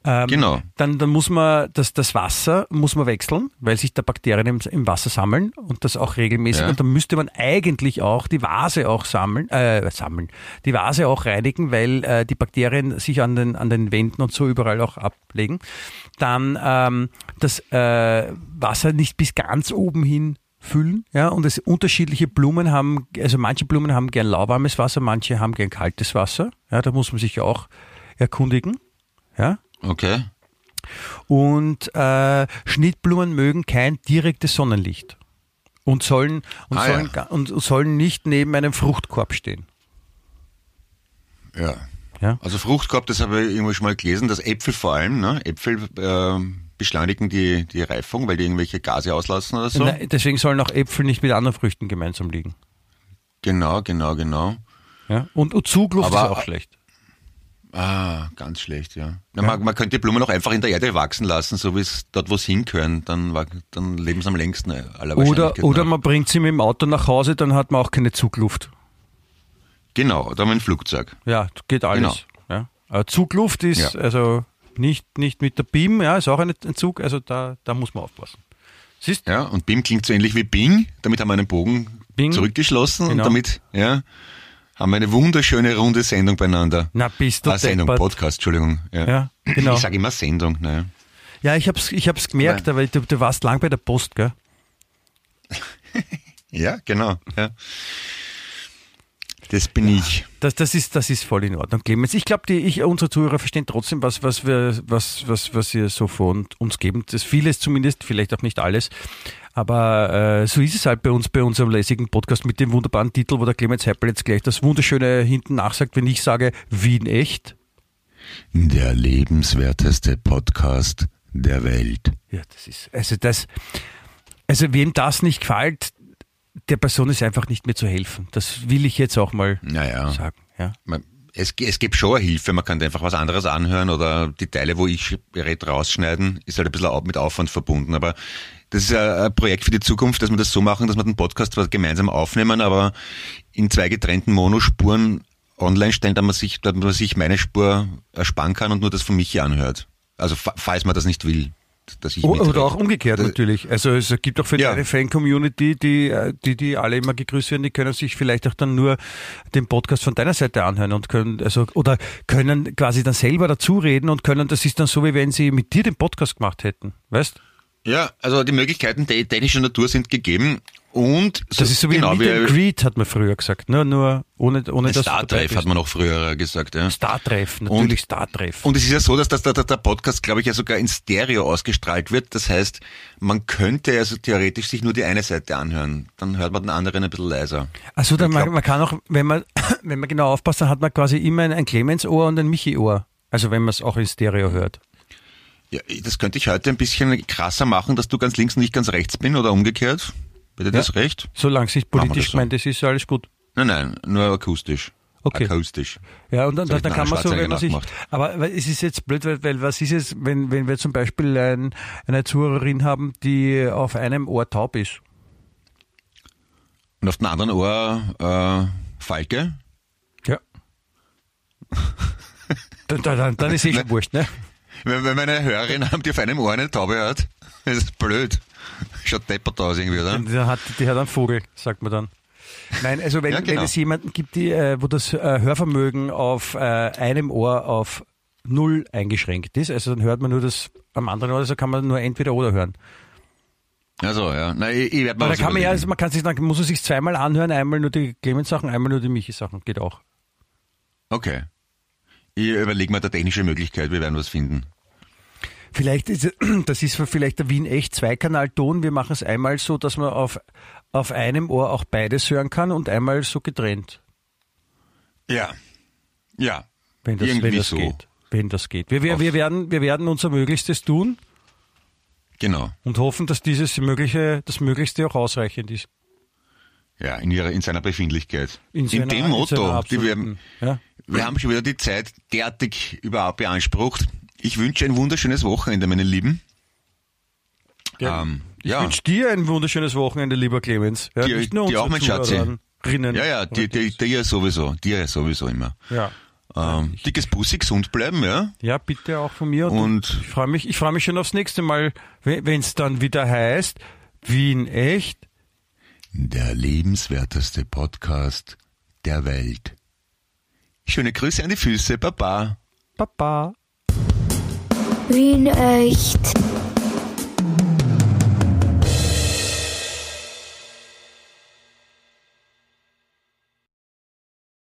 Ähm, Genau. Dann, dann muss man das, das Wasser muss man wechseln, weil sich da Bakterien im, im Wasser sammeln und das auch regelmäßig. Ja. Und dann müsste man eigentlich auch die Vase auch sammeln, äh, sammeln, die Vase auch reinigen, weil äh, die Bakterien sich an den, an den Wänden und so überall auch ablegen. Dann ähm, das äh, Wasser nicht bis ganz oben hin füllen, ja, und es unterschiedliche Blumen haben, also manche Blumen haben gern lauwarmes Wasser, manche haben gern kaltes Wasser, ja, da muss man sich auch erkundigen, ja. Okay. Und äh, Schnittblumen mögen kein direktes Sonnenlicht und sollen und, Ah, sollen, ja. und sollen nicht neben einem Fruchtkorb stehen. Ja. Ja? Also Fruchtkorb, das habe ich irgendwo schon mal gelesen, dass Äpfel vor allem, ne? Äpfel äh, beschleunigen die, die Reifung, weil die irgendwelche Gase auslassen oder so. Na, deswegen sollen auch Äpfel nicht mit anderen Früchten gemeinsam liegen. Genau, genau, genau. Ja? Und, und Zugluft Aber- ist auch schlecht. Ah, ganz schlecht, ja. Na, Man, man könnte die Blumen auch einfach in der Erde wachsen lassen, so wie es dort, wo sie hingehören. Dann, dann leben sie am längsten äh, aller Oder, oder man bringt sie mit dem Auto nach Hause, dann hat man auch keine Zugluft. Genau, oder mit dem Flugzeug. Ja, geht alles. Ja. Aber Zugluft ist Ja. also nicht, nicht mit der BIM, ja, ist auch ein ein Zug, also da, da muss man aufpassen. Siehst Ja, und BIM klingt so ähnlich wie Bing. Damit haben wir einen Bogen Bing. zurückgeschlossen Genau. und damit, ja, haben wir eine wunderschöne runde Sendung beieinander. Na, bist du Ah, Sendung, deppert. Podcast, Entschuldigung. Ja, Ja, genau. Ich sage immer Sendung, naja. Ja, ich hab's, ich hab's gemerkt, aber du, du warst lang bei der Post, gell? Ja, genau. Ja. Das bin ich. Das, das, ist, das ist voll in Ordnung, Clemens. Ich glaube, ich, unsere Zuhörer verstehen trotzdem, was, was, wir, was, was, was ihr so von uns geben. Das vieles zumindest, vielleicht auch nicht alles. Aber äh, so ist es halt bei uns, bei unserem lässigen Podcast mit dem wunderbaren Titel, wo der Clemens Heppel jetzt gleich das Wunderschöne hinten nachsagt, wenn ich sage, Wien echt. Der lebenswerteste Podcast der Welt. Ja, das ist, also das, also wem das nicht gefällt, der Person ist einfach nicht mehr zu helfen. Das will ich jetzt auch mal Naja. sagen. Ja. Man- Es, es gibt schon Hilfe, man kann einfach was anderes anhören oder die Teile, wo ich rede, rausschneiden, ist halt ein bisschen mit Aufwand verbunden. Aber das ist ein ein Projekt für die Zukunft, dass wir das so machen, dass wir den Podcast zwar gemeinsam aufnehmen, aber in zwei getrennten Monospuren online stellen, damit man sich, damit man sich meine Spur ersparen kann und nur das von Michi anhört. Also fa- falls man das nicht will, dass ich O- mitrede. Oder auch umgekehrt Das- natürlich. Also es gibt auch für Ja. deine Fan-Community, die, die, die alle immer gegrüßt werden, die können sich vielleicht auch dann nur den Podcast von deiner Seite anhören und können, also, oder können quasi dann selber dazu reden und können, das ist dann so, wie wenn sie mit dir den Podcast gemacht hätten. Weißt? Ja, also die Möglichkeiten te- technischer Natur sind gegeben und Das ist so wie genau, ein Meet and Greet, hat man früher gesagt. Nur, nur ohne, ohne dass dabei Star-Treff hat man auch früher gesagt. Ja. Star-Treff, natürlich Star-Treff. Und es ist ja so, dass das, der, der, der Podcast, glaube ich, ja sogar in Stereo ausgestrahlt wird. Das heißt, man könnte also theoretisch sich nur die eine Seite anhören. Dann hört man den anderen ein bisschen leiser. Also dann man, man kann auch, wenn man, wenn man genau aufpasst, dann hat man quasi immer ein, ein Clemens-Ohr und ein Michi-Ohr. Also wenn man es auch in Stereo hört. Ja, das könnte ich heute ein bisschen krasser machen, dass du ganz links und ich ganz rechts bin oder umgekehrt. Dir Ja. das recht? Solange es nicht politisch das so. gemeint ist, ist alles gut. Nein, nein, nur akustisch. Okay. Akustisch. Ja, und dann, dann, dann kann man so, wenn man sich, aber es ist jetzt blöd, weil, weil was ist es, wenn, wenn wir zum Beispiel ein, eine Zuhörerin haben, die auf einem Ohr taub ist? Und auf dem anderen Ohr äh, Falke. Ja. dann, dann, dann, dann ist eh schon wurscht, ne? Wenn, wenn meine Hörerin haben, die auf einem Ohr eine Taube hat, das ist blöd. Schaut deppert aus irgendwie, oder? Die hat, die hat einen Vogel, sagt man dann. Nein, also wenn, Ja, genau. wenn es jemanden gibt, die, äh, wo das äh, Hörvermögen auf äh, einem Ohr auf null eingeschränkt ist, also dann hört man nur das am anderen Ohr, also kann man nur entweder oder hören. Also, ja. Na, ich, ich werde mal Aber da kann man ja, also man kann sich, dann muss er sich zweimal anhören, einmal nur die Clemens-Sachen, einmal nur die Michi-Sachen, geht auch. Okay. Ich überlege mir da technische Möglichkeit, wir werden was finden. Vielleicht ist, das ist vielleicht der Wien echt Zweikanalton. Wir machen es einmal so, dass man auf, auf einem Ohr auch beides hören kann und einmal so getrennt, Ja. Ja. wenn das, Irgendwie wenn das so. geht. Wenn das geht. Wir, wir, wir, werden, wir werden unser Möglichstes tun Genau. und hoffen, dass dieses Mögliche, das Möglichste auch ausreichend ist. Ja, in, ihrer, in seiner Befindlichkeit. In seiner- dem in Motto. wir, ja. wir haben schon wieder die Zeit derartig überhaupt beansprucht. Ich wünsche ein wunderschönes Wochenende, meine Lieben. Ja. Ähm, Ich ja. wünsche dir ein wunderschönes Wochenende, lieber Clemens. Ja, Dir- nicht nur dir auch, unseren mein Schatzi. Ja, ja, dir, dir, dir sowieso. Dir ja sowieso immer. ja. Ähm, dickes Pussy, gesund bleiben, ja? Ja, bitte auch von mir. Und, Und- ich freue mich, ich freue mich schon aufs nächste Mal, wenn es dann wieder heißt, Wien echt. Der lebenswerteste Podcast der Welt. Schöne Grüße an die Füße, Baba. Baba. Wien echt.